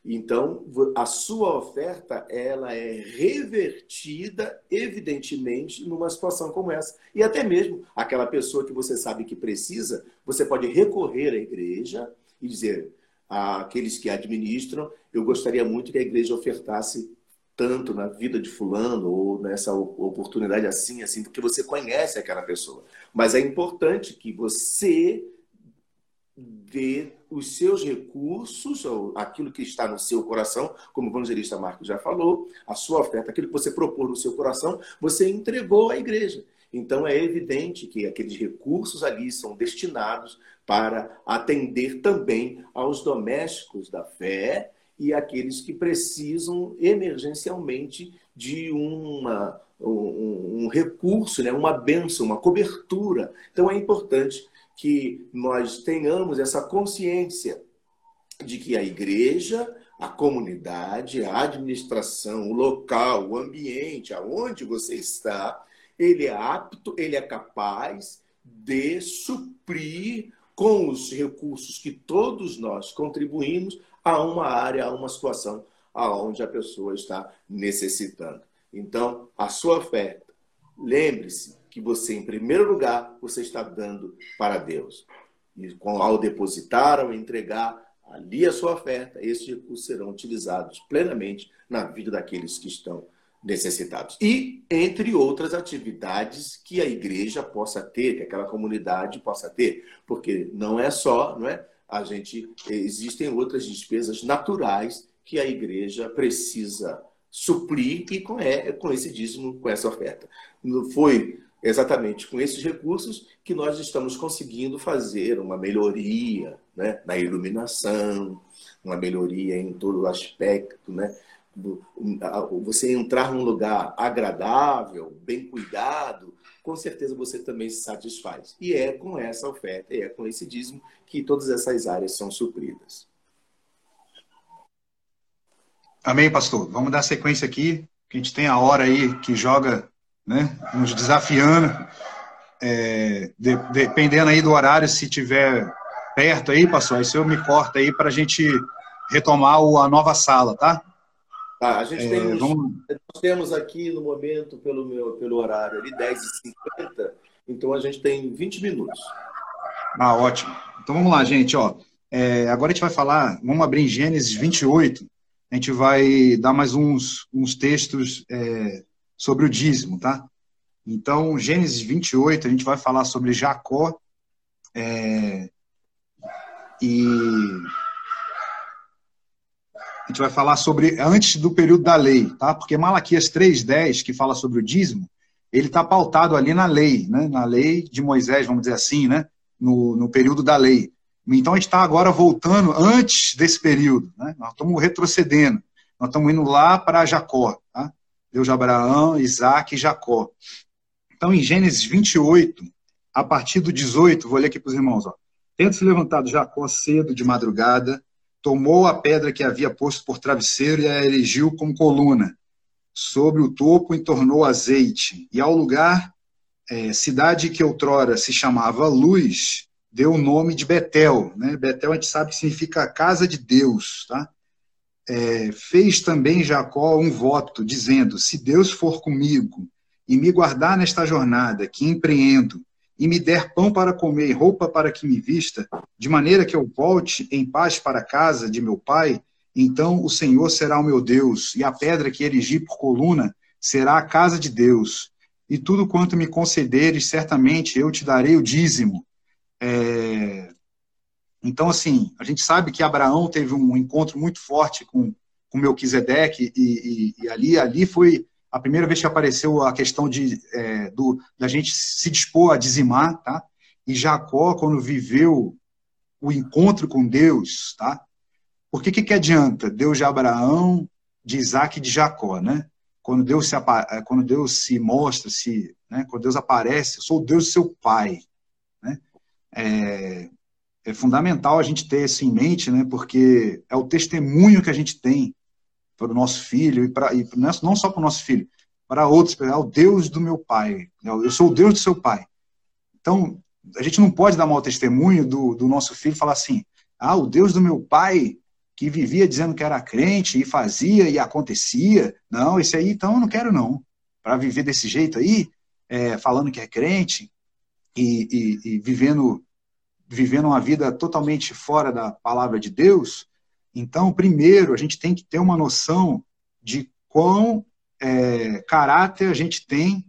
Então, a sua oferta ela é revertida, evidentemente, numa situação como essa. E até mesmo aquela pessoa que você sabe que precisa, você pode recorrer à igreja e dizer àqueles que administram: eu gostaria muito que a igreja ofertasse tanto na vida de fulano ou nessa oportunidade assim, assim, porque você conhece aquela pessoa. Mas é importante que você dê os seus recursos, ou aquilo que está no seu coração, como o evangelista Marcos já falou, a sua oferta, aquilo que você propôs no seu coração, você entregou à igreja. Então é evidente que aqueles recursos ali são destinados para atender também aos domésticos da fé e aqueles que precisam emergencialmente de uma, um, um recurso, né, uma benção, uma cobertura. Então é importante que nós tenhamos essa consciência de que a igreja, a comunidade, a administração, o local, o ambiente, aonde você está, ele é apto, ele é capaz de suprir com os recursos que todos nós contribuímos a uma área, a uma situação aonde a pessoa está necessitando. Então, a sua oferta, lembre-se, que você, em primeiro lugar, você está dando para Deus. E ao depositar, ao entregar ali a sua oferta, esses recursos serão utilizados plenamente na vida daqueles que estão necessitados. E entre outras atividades que a igreja possa ter, que aquela comunidade possa ter, porque não é só, não é? A gente existem outras despesas naturais que a igreja precisa suprir e com, é, com esse dízimo, com essa oferta. Foi exatamente com esses recursos que nós estamos conseguindo fazer uma melhoria né, na iluminação, uma melhoria em todo o aspecto, né? Você entrar num lugar agradável, bem cuidado, com certeza você também se satisfaz. E é com essa oferta, é com esse dízimo que todas essas áreas são supridas. Amém, pastor. Vamos dar sequência aqui, que a gente tem a hora aí que joga né? Nos desafiando. É, de, dependendo aí do horário, se tiver perto aí, pastor, aí o senhor me corta aí para a gente retomar a nova sala, tá? Tá, a gente é, tem vamos... nós temos aqui no momento, pelo, meu, pelo horário ali, 10h50, então a gente tem 20 minutos. Ah, ótimo. Então vamos lá, gente, ó. É, agora a gente vai falar, vamos abrir em Gênesis 28, a gente vai dar mais uns, uns textos é, sobre o dízimo, tá? Então, Gênesis 28, a gente vai falar sobre Jacó é, e a gente vai falar sobre antes do período da lei, tá? Porque Malaquias 3:10, que fala sobre o dízimo, ele está pautado ali na lei, né? Na lei de Moisés, vamos dizer assim, né? No, no período da lei. Então a gente está agora voltando antes desse período, né? Nós estamos retrocedendo, nós estamos indo lá para Jacó, tá? Deus de Abraão, Isaac e Jacó. Então, em Gênesis 28, a partir do 18, vou ler aqui para os irmãos. Ó. Tendo se levantado Jacó cedo de madrugada, tomou a pedra que havia posto por travesseiro e a erigiu como coluna. Sobre o topo entornou azeite, e ao lugar, é, cidade que outrora se chamava Luz, deu o nome de Betel. Né? Betel a gente sabe que significa casa de Deus. Tá? é, fez também Jacó um voto, dizendo: Se Deus for comigo e me guardar nesta jornada que empreendo, e me der pão para comer e roupa para que me vista, de maneira que eu volte em paz para casa de meu pai, então o Senhor será o meu Deus, e a pedra que erigi por coluna será a casa de Deus. E tudo quanto me concederes, certamente eu te darei o dízimo. É, então, assim, a gente sabe que Abraão teve um encontro muito forte com, com Melquisedeque, e, e, e ali, ali foi a primeira vez que apareceu a questão de, é, do, da gente se dispor a dizimar, tá? E Jacó, quando viveu o encontro com Deus, tá? Por que que adianta Deus de Abraão, de Isaac e de Jacó, né? Quando Deus se, quando Deus se mostra, se, né? quando Deus aparece, eu sou Deus seu pai, né? É, é fundamental a gente ter isso em mente, né? Porque é o testemunho que a gente tem para o nosso filho e, para e não só para o nosso filho, para outros, é o Deus do meu pai. Né? Eu sou o Deus do seu pai. Então, a gente não pode dar mau testemunho do, do nosso filho e falar assim, ah, o Deus do meu pai que vivia dizendo que era crente e fazia e acontecia. Não, esse aí então eu não quero não. Para viver desse jeito aí, é, falando que é crente e, e, e, vivendo vivendo uma vida totalmente fora da palavra de Deus. Então, primeiro, a gente tem que ter uma noção de quão é, caráter a gente tem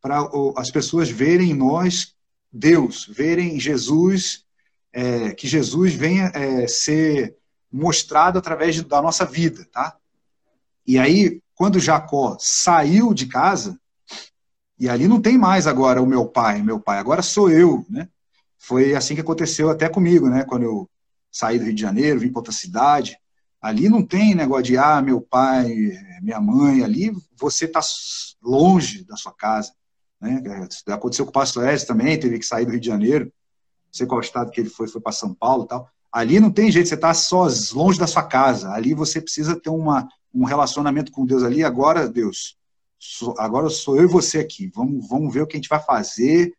para as pessoas verem em nós Deus, verem Jesus, é, que Jesus venha é, ser mostrado através da nossa vida, tá? E aí, quando Jacó saiu de casa, e ali não tem mais agora o meu pai, meu pai, agora sou eu, né? Foi assim que aconteceu até comigo, né? Quando eu saí do Rio de Janeiro, vim para outra cidade, ali não tem negócio de, ah, meu pai, minha mãe, ali você está longe da sua casa, né? Aconteceu com o pastor Ezio também, teve que sair do Rio de Janeiro, não sei qual estado que ele foi, foi para São Paulo e tal. Ali não tem jeito, você está só longe da sua casa. Ali você precisa ter uma, um relacionamento com Deus ali. Agora, Deus, sou, agora sou eu e você aqui. Vamos, vamos ver o que a gente vai fazer.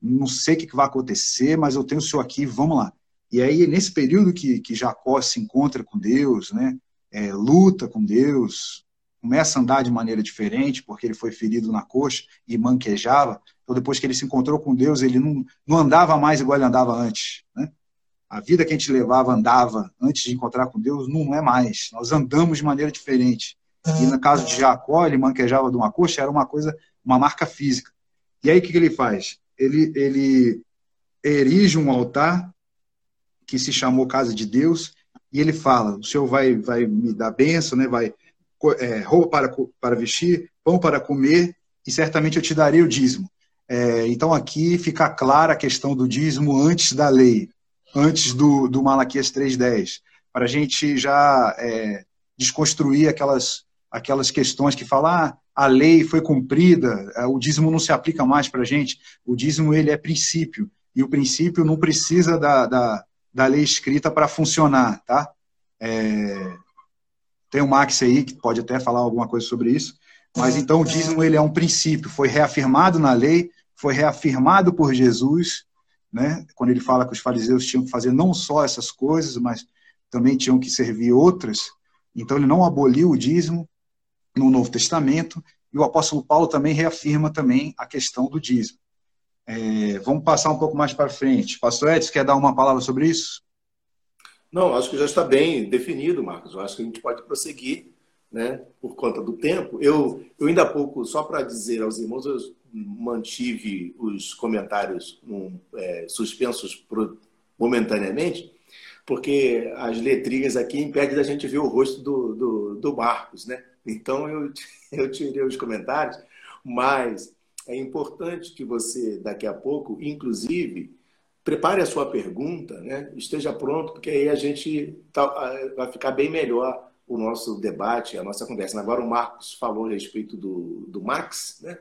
Não sei o que vai acontecer, mas eu tenho o Senhor aqui, vamos lá. E aí, nesse período que, que Jacó se encontra com Deus, né, é, luta com Deus, começa a andar de maneira diferente, porque ele foi ferido na coxa e manquejava. Então, depois que ele se encontrou com Deus, ele não, não andava mais igual ele andava antes. Né? a vida que a gente levava, andava antes de encontrar com Deus, não é mais. Nós andamos de maneira diferente. E no caso de Jacó, ele manquejava de uma coxa, era uma coisa, uma marca física. E aí o que, ele faz? Ele, ele erige um altar que se chamou Casa de Deus, e ele fala: o Senhor vai, vai me dar bênção, né? vai é, roupa para, para vestir, pão para comer, e certamente eu te darei o dízimo. É, então aqui fica clara a questão do dízimo antes da lei antes do, do Malaquias 3.10, para a gente já é, desconstruir aquelas, aquelas questões que falam, ah, a lei foi cumprida, é, o dízimo não se aplica mais para a gente. O dízimo ele é princípio, e o princípio não precisa da, da, da lei escrita para funcionar, tá? É, tem o Max aí que pode até falar alguma coisa sobre isso, mas então o dízimo ele é um princípio, foi reafirmado na lei, foi reafirmado por Jesus, né? quando ele fala que os fariseus tinham que fazer não só essas coisas, mas também tinham que servir outras. Então, ele não aboliu o dízimo no Novo Testamento, e o apóstolo Paulo também reafirma também a questão do dízimo. É, vamos passar um pouco mais para frente. Pastor Edson, quer dar uma palavra sobre isso? Não, acho que já está bem definido, Marcos. Eu acho que a gente pode prosseguir, né, por conta do tempo. Eu, eu ainda há pouco, só para dizer aos irmãos, eu mantive os comentários um, é, suspensos pro, momentaneamente, porque as letrinhas aqui impedem da gente ver o rosto do, do, do Marcos, né? Então eu, eu tirei os comentários, mas é importante que você, daqui a pouco, inclusive, prepare a sua pergunta, né? esteja pronto, porque aí a gente tá, vai ficar bem melhor o nosso debate, a nossa conversa. Agora o Marcos falou a respeito do, do Max, né?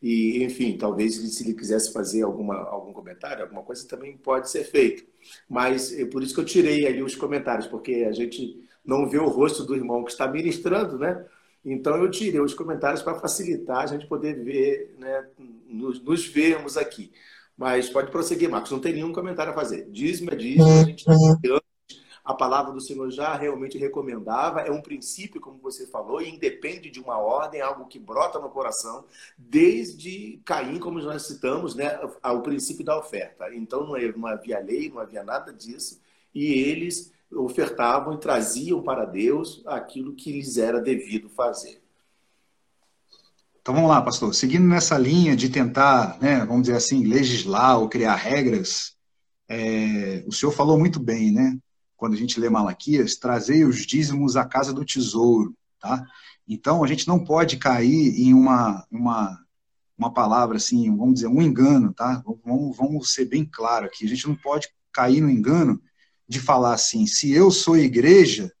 E, enfim, talvez se ele quisesse fazer alguma, algum comentário, alguma coisa também pode ser feito. Mas é por isso que eu tirei ali os comentários, porque a gente não vê o rosto do irmão que está ministrando, né? Então eu tirei os comentários para facilitar a gente poder ver, né, nos, nos vermos aqui. Mas pode prosseguir, Marcos, não tem nenhum comentário a fazer. Dízimo é dízimo, a gente está a palavra do Senhor já realmente recomendava, é um princípio, como você falou, e independe de uma ordem, é algo que brota no coração, desde Caim, como nós citamos, né, o princípio da oferta. Então não havia lei, não havia nada disso, e eles ofertavam e traziam para Deus aquilo que lhes era devido fazer. Então vamos lá, pastor. Seguindo nessa linha de tentar, né, vamos dizer assim, legislar ou criar regras, é, o senhor falou muito bem, né? quando a gente lê Malaquias, trazei os dízimos à casa do tesouro, tá? Então, a gente não pode cair em uma, uma, uma palavra assim, vamos dizer, um engano, tá? Vamos, vamos ser bem claro aqui. A gente não pode cair no engano de falar assim, se eu sou igreja,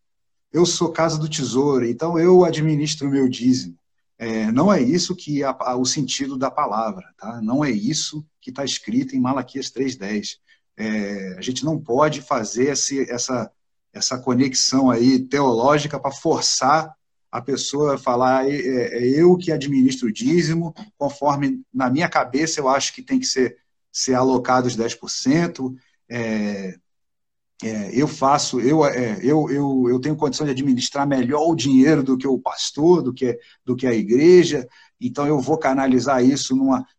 eu sou casa do tesouro, então eu administro o meu dízimo. É, não é isso que é o sentido da palavra, tá? Não é isso que está escrito em Malaquias 3.10. É, a gente não pode fazer esse, essa, essa conexão aí teológica para forçar a pessoa a falar é, é, é, eu que administro o dízimo, conforme na minha cabeça eu acho que tem que ser ser alocados 10%. É, é, eu faço, eu, é, eu, eu, eu tenho condição de administrar melhor o dinheiro do que o pastor, do que, do que a igreja, então eu vou canalizar isso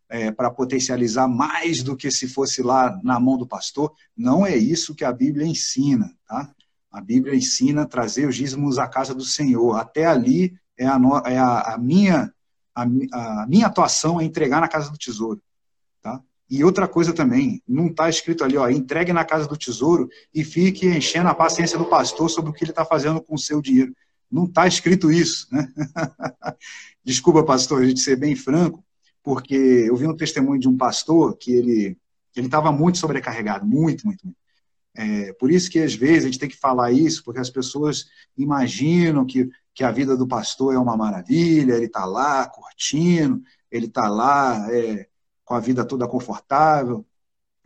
é, para potencializar mais do que se fosse lá na mão do pastor. Não é isso que a Bíblia ensina, tá? A Bíblia ensina trazer os dízimos à casa do Senhor. Até ali é a, é a, a minha a, a, minha atuação é entregar na casa do tesouro? E outra coisa também, não está escrito ali, ó, entregue na casa do tesouro e fique enchendo a paciência do pastor sobre o que ele está fazendo com o seu dinheiro. Não está escrito isso, né? Desculpa, pastor, a gente ser bem franco, porque eu vi um testemunho de um pastor que ele ele estava muito sobrecarregado, muito, muito, muito. É, por isso que às vezes a gente tem que falar isso, porque as pessoas imaginam que, que a vida do pastor é uma maravilha, ele está lá curtindo, ele está lá é, com a vida toda confortável.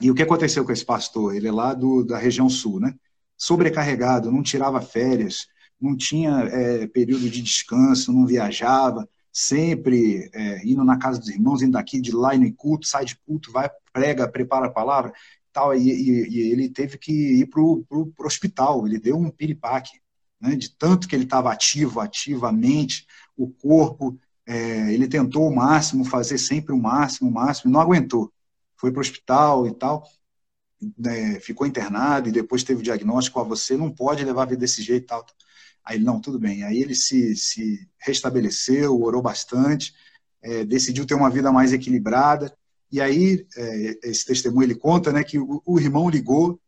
E o que aconteceu com esse pastor? Ele é lá do, da região sul, né? Sobrecarregado, não tirava férias, não tinha é, período de descanso, não viajava, sempre é, indo na casa dos irmãos, indo daqui, de lá, indo em culto, sai de culto, vai, prega, prepara a palavra tal, e, e, e ele teve que ir para o hospital, ele deu um piripaque, né, de tanto que ele estava ativo, ativamente, o corpo, é, ele tentou o máximo, fazer sempre o máximo, o máximo, não aguentou, foi para o hospital e tal, né, ficou internado e depois teve o diagnóstico, a você não pode levar a vida desse jeito e tal. Aí não, tudo bem. Aí ele se, se restabeleceu, orou bastante, é, decidiu ter uma vida mais equilibrada, e aí, é, esse testemunho ele conta né, que o, o irmão ligou,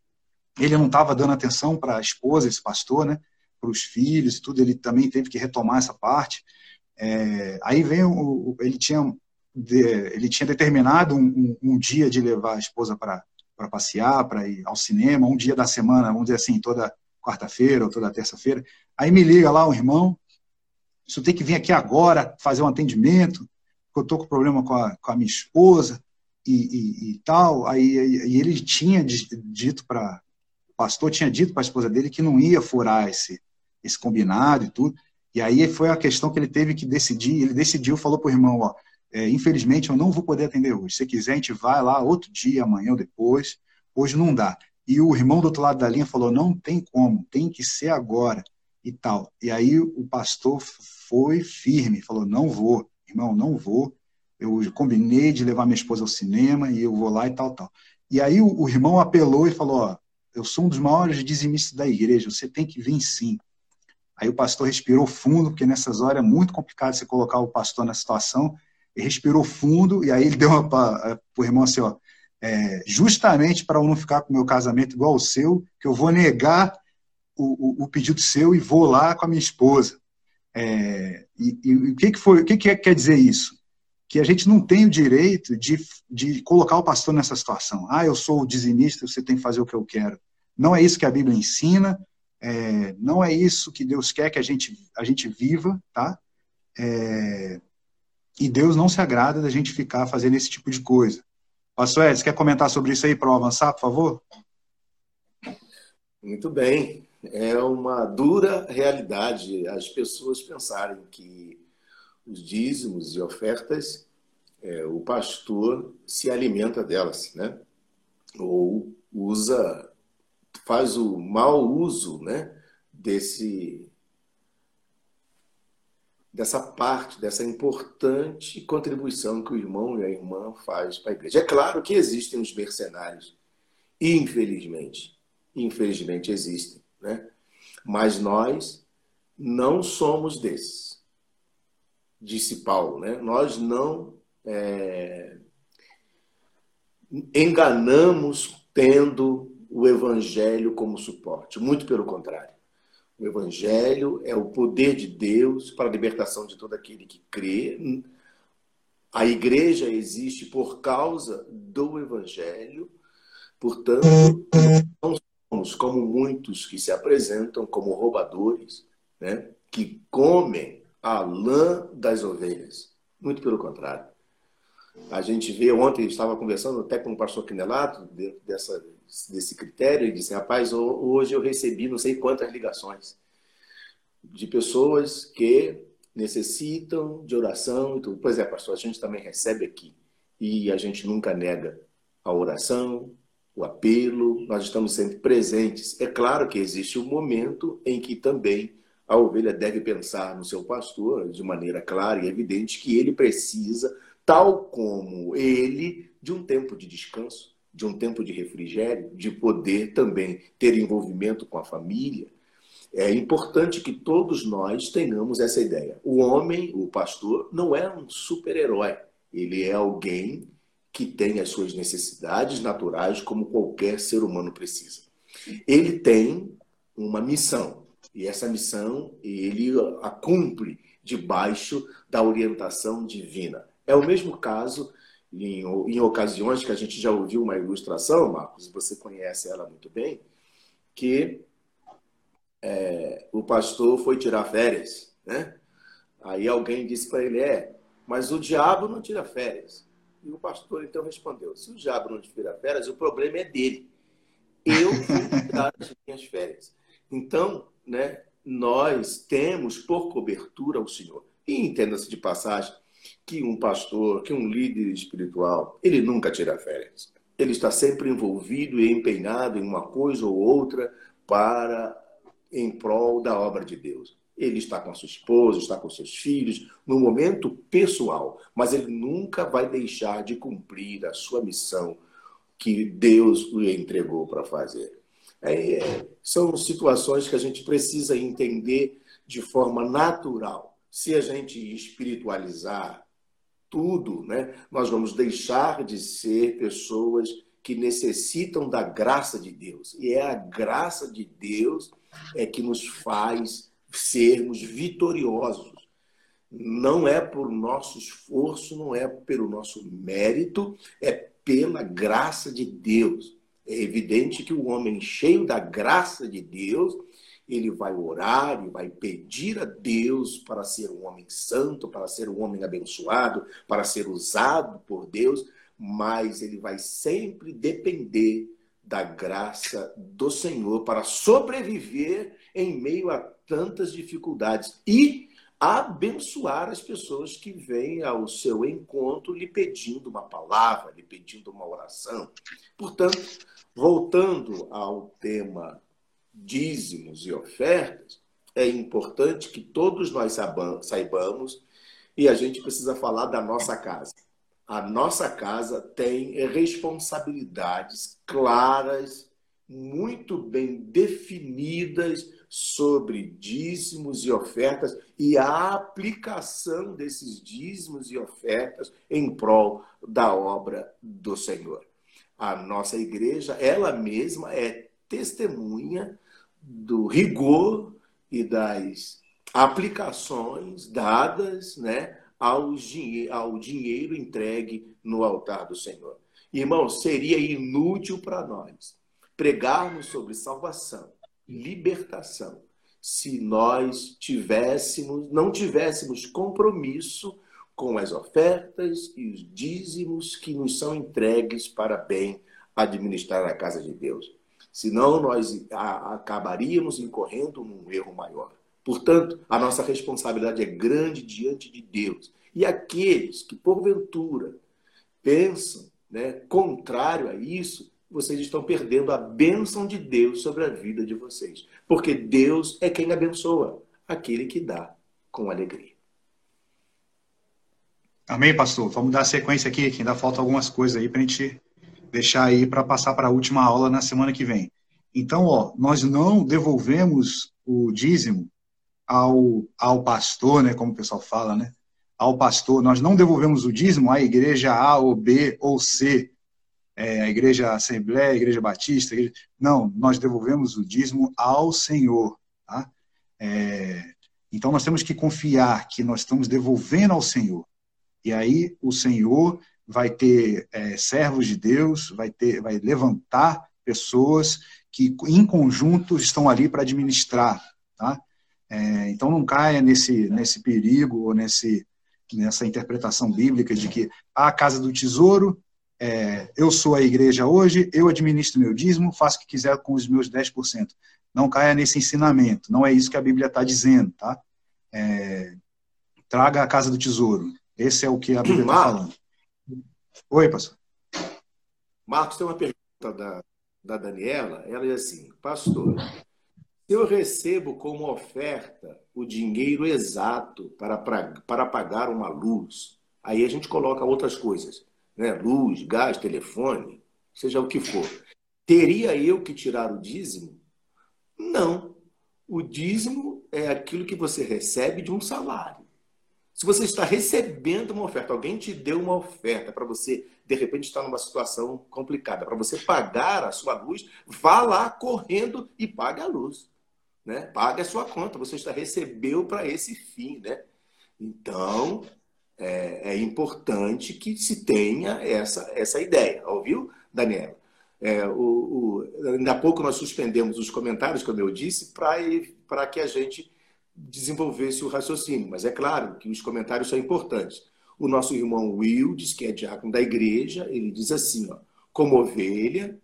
ele não estava dando atenção para a esposa, esse pastor, né, para os filhos e tudo, ele também teve que retomar essa parte. É, aí vem o, ele tinha de, ele tinha determinado um, um, um, dia de levar a esposa para passear, para ir ao cinema, um dia da semana, vamos dizer assim, toda quarta-feira ou toda terça-feira. Aí me liga lá o irmão, isso tem que vir aqui agora fazer um atendimento, porque eu estou com problema com a, com a minha esposa e, e, e tal. Aí, e ele tinha dito para o pastor tinha dito para a esposa dele que não ia furar esse esse combinado e tudo. E aí foi a questão que ele teve que decidir. Ele decidiu, falou para o irmão, ó, é, infelizmente eu não vou poder atender hoje. Se quiser a gente vai lá outro dia, amanhã ou depois. Hoje não dá. E o irmão do outro lado da linha falou, não tem como, tem que ser agora e tal. E aí o pastor foi firme, falou, não vou, irmão, não vou eu combinei de levar minha esposa ao cinema e eu vou lá e tal, tal. E aí o, o irmão apelou e falou, ó, eu sou um dos maiores dizimistas da igreja, você tem que vir sim. Aí o pastor respirou fundo, porque nessas horas é muito complicado você colocar o pastor na situação, ele respirou fundo, e aí ele deu para o irmão assim, ó, é, justamente para eu não ficar com o meu casamento igual ao seu, que eu vou negar o, o, o pedido seu e vou lá com a minha esposa. É, e, o que, que foi? O que, que quer dizer isso? que a gente não tem o direito de, de colocar o pastor nessa situação. Ah, eu sou o dizimista, você tem que fazer o que eu quero. Não é isso que a Bíblia ensina, é, não é isso que Deus quer que a gente, a gente viva, tá? É, e Deus não se agrada da gente ficar fazendo esse tipo de coisa. Pastor Ed, você quer comentar sobre isso aí para avançar, por favor? Muito bem. É uma dura realidade as pessoas pensarem que os dízimos e ofertas, é, o pastor se alimenta delas, né? Ou usa, faz o mau uso, né? Desse dessa parte, dessa importante contribuição que o irmão e a irmã faz para a igreja. É claro que existem os mercenários, infelizmente, infelizmente existem, né? Mas nós não somos desses disse Paulo, né? nós não é, enganamos tendo o Evangelho como suporte, muito pelo contrário. O Evangelho é o poder de Deus para a libertação de todo aquele que crê. A igreja existe por causa do Evangelho, portanto, não somos como muitos que se apresentam como roubadores, né? que comem a lã das ovelhas. Muito pelo contrário. A gente vê, ontem estava conversando até com o pastor Quinelato dessa, desse critério e disse, rapaz, hoje eu recebi não sei quantas ligações de pessoas que necessitam de oração e tudo. Pois é, pastor, a gente também recebe aqui e a gente nunca nega a oração, o apelo, nós estamos sempre presentes. É claro que existe um momento em que também a ovelha deve pensar no seu pastor de maneira clara e evidente que ele precisa, tal como ele, de um tempo de descanso, de um tempo de refrigério, de poder também ter envolvimento com a família. É importante que todos nós tenhamos essa ideia. O homem, o pastor, não é um super-herói. Ele é alguém que tem as suas necessidades naturais, como qualquer ser humano precisa. Ele tem uma missão. E essa missão ele a cumpre debaixo da orientação divina. É o mesmo caso em, em ocasiões que a gente já ouviu uma ilustração, Marcos, você conhece ela muito bem, que é, o pastor foi tirar férias, né? Aí alguém disse para ele, é, mas o diabo não tira férias. E o pastor então respondeu, se o diabo não tira férias, o problema é dele. Eu vou tirar as minhas férias. Então, né, nós temos por cobertura o Senhor. E entenda-se de passagem que um pastor, que um líder espiritual, ele nunca tira férias. Ele está sempre envolvido e empenhado em uma coisa ou outra para em prol da obra de Deus. Ele está com a sua esposa, está com seus filhos, no momento pessoal, mas ele nunca vai deixar de cumprir a sua missão que Deus lhe entregou para fazer. É, são situações que a gente precisa entender de forma natural. Se a gente espiritualizar tudo, né, nós vamos deixar de ser pessoas que necessitam da graça de Deus. E é a graça de Deus é que nos faz sermos vitoriosos. Não é por nosso esforço, não é pelo nosso mérito, é pela graça de Deus. É evidente que o homem cheio da graça de Deus, ele vai orar e vai pedir a Deus para ser um homem santo, para ser um homem abençoado, para ser usado por Deus, mas ele vai sempre depender da graça do Senhor para sobreviver em meio a tantas dificuldades e abençoar as pessoas que vêm ao seu encontro lhe pedindo uma palavra, lhe pedindo uma oração. Portanto, voltando ao tema dízimos e ofertas, é importante que todos nós saibamos e a gente precisa falar da nossa casa. A nossa casa tem responsabilidades claras, muito bem definidas sobre dízimos e ofertas e a aplicação desses dízimos e ofertas em prol da obra do Senhor. A nossa igreja, ela mesma é testemunha do rigor e das aplicações dadas né, ao, dinheiro entregue no altar do Senhor. Irmão, seria inútil para nós pregarmos sobre salvação, libertação, se nós tivéssemos, não tivéssemos compromisso com as ofertas e os dízimos que nos são entregues para bem administrar a casa de Deus. Senão, nós acabaríamos incorrendo num erro maior. Portanto, a nossa responsabilidade é grande diante de Deus. E aqueles que, porventura, pensam né, contrário a isso, vocês estão perdendo a bênção de Deus sobre a vida de vocês. Porque Deus é quem abençoa, aquele que dá com alegria. Amém, pastor? Vamos dar sequência aqui, que ainda falta algumas coisas aí para a gente deixar aí para passar para a última aula na semana que vem. Então, ó, nós não devolvemos o dízimo ao, ao pastor, né, como o pessoal fala, né? Ao pastor, nós não devolvemos o dízimo à igreja A ou B ou C, é, a igreja Assembleia, a igreja Batista. A igreja... Não, nós devolvemos o dízimo ao Senhor. Tá? É, então nós temos que confiar que nós estamos devolvendo ao Senhor. E aí o Senhor vai ter é, servos de Deus, vai ter, vai levantar pessoas que em conjunto estão ali para administrar, tá? É, então não caia nesse nesse perigo ou nesse nessa interpretação bíblica de que a casa do tesouro é, eu sou a igreja hoje, eu administro meu dízimo, faço o que quiser com os meus 10%. Não caia nesse ensinamento, não é isso que a Bíblia está dizendo, tá? É, traga a casa do tesouro. Esse é o que a Bíblia está falando. Oi, pastor. Marcos, tem uma pergunta da, da Daniela. Ela diz assim: Pastor, se eu recebo como oferta o dinheiro exato para, para, para pagar uma luz, aí a gente coloca outras coisas, né? luz, gás, telefone, seja o que for. Teria eu que tirar o dízimo? Não. O dízimo é aquilo que você recebe de um salário. Se você está recebendo uma oferta, alguém te deu uma oferta para você, de repente, estar numa situação complicada, para você pagar a sua luz, vá lá correndo e pague a luz. Né? Pague a sua conta, você está recebeu para esse fim. Né? Então, é, é, importante que se tenha essa, essa ideia. Ouviu, Daniela? É, o, o, ainda há pouco nós suspendemos os comentários, como eu disse, para que a gente desenvolvesse o raciocínio. Mas é claro que os comentários são importantes. O nosso irmão Will diz que é diácono da igreja, ele diz assim, ó, como ovelha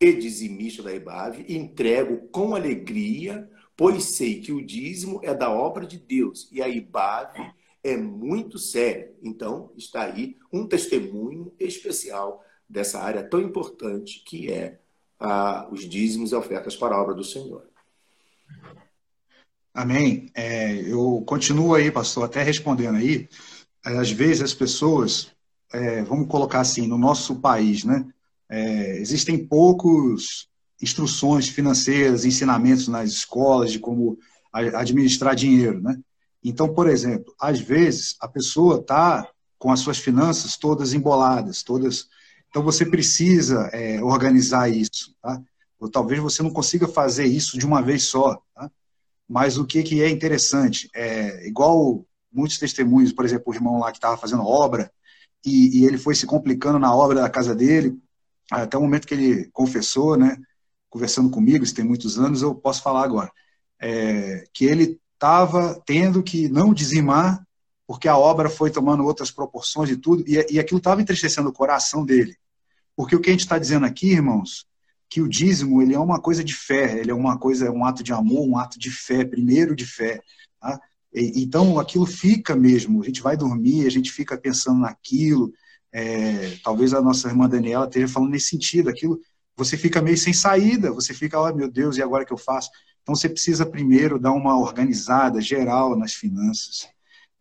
e dizimista da IBAV, entrego com alegria, pois sei que o dízimo é da obra de Deus e a IBAV é muito séria. Então, está aí um testemunho especial dessa área tão importante que é ah, os dízimos e ofertas para a obra do Senhor. Amém. É, eu continuo aí, pastor, até respondendo aí. É, às vezes as pessoas, é, vamos colocar assim, no nosso país, né? É, existem poucos instruções financeiras, ensinamentos nas escolas de como administrar dinheiro, né? Então, por exemplo, às vezes a pessoa está com as suas finanças todas emboladas, todas. Então você precisa é, organizar isso, tá? Ou talvez você não consiga fazer isso de uma vez só, tá? Mas o que, que é interessante, é igual muitos testemunhos, por exemplo, o irmão lá que estava fazendo obra, e, e, ele foi se complicando na obra da casa dele, até o momento que ele confessou, né, conversando comigo, isso tem muitos anos, eu posso falar agora, é, que ele estava tendo que não dizimar, porque a obra foi tomando outras proporções e tudo, e, e aquilo estava entristecendo o coração dele. Porque o que a gente está dizendo aqui, irmãos, que o dízimo ele é uma coisa de fé, ele é uma coisa, um ato de amor, um ato de fé, primeiro de fé. Tá? E, então aquilo fica mesmo, a gente vai dormir, a gente fica pensando naquilo. É, talvez a nossa irmã Daniela esteja falando nesse sentido, aquilo você fica meio sem saída, você fica, oh meu Deus, e agora que eu faço? Então você precisa primeiro dar uma organizada geral nas finanças.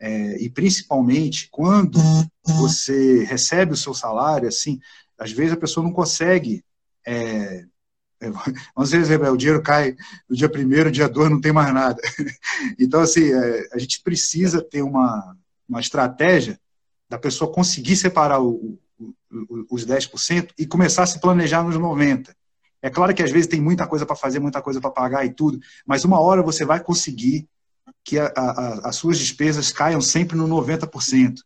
É, e principalmente quando você recebe o seu salário, assim, às vezes a pessoa não consegue é, é, às vezes o dinheiro cai no dia primeiro, dia dois, não tem mais nada. Então, assim, é, a gente precisa ter uma, uma estratégia da pessoa conseguir separar o, o, os 10% e começar a se planejar nos 90%. É claro que às vezes tem muita coisa para fazer, muita coisa para pagar e tudo, mas uma hora você vai conseguir que a, a, as suas despesas caiam sempre no 90%.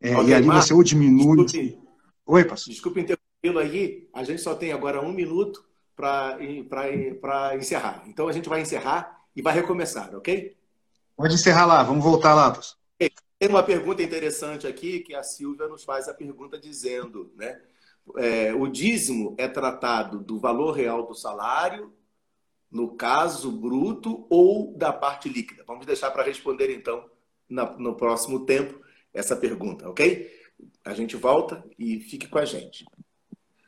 É, okay, e ali Marcos, você ou diminui. Desculpe, Oi, pastor. Desculpe interrompê-lo aí, a gente só tem agora um minuto para encerrar. Então a gente vai encerrar e vai recomeçar, ok? Pode encerrar lá, vamos voltar lá. Tem uma pergunta interessante aqui que a Silvia nos faz a pergunta dizendo, né? É, o dízimo é tratado do valor real do salário, no caso bruto, ou da parte líquida? Vamos deixar para responder então na, no próximo tempo essa pergunta, ok? A gente volta e fique com a gente.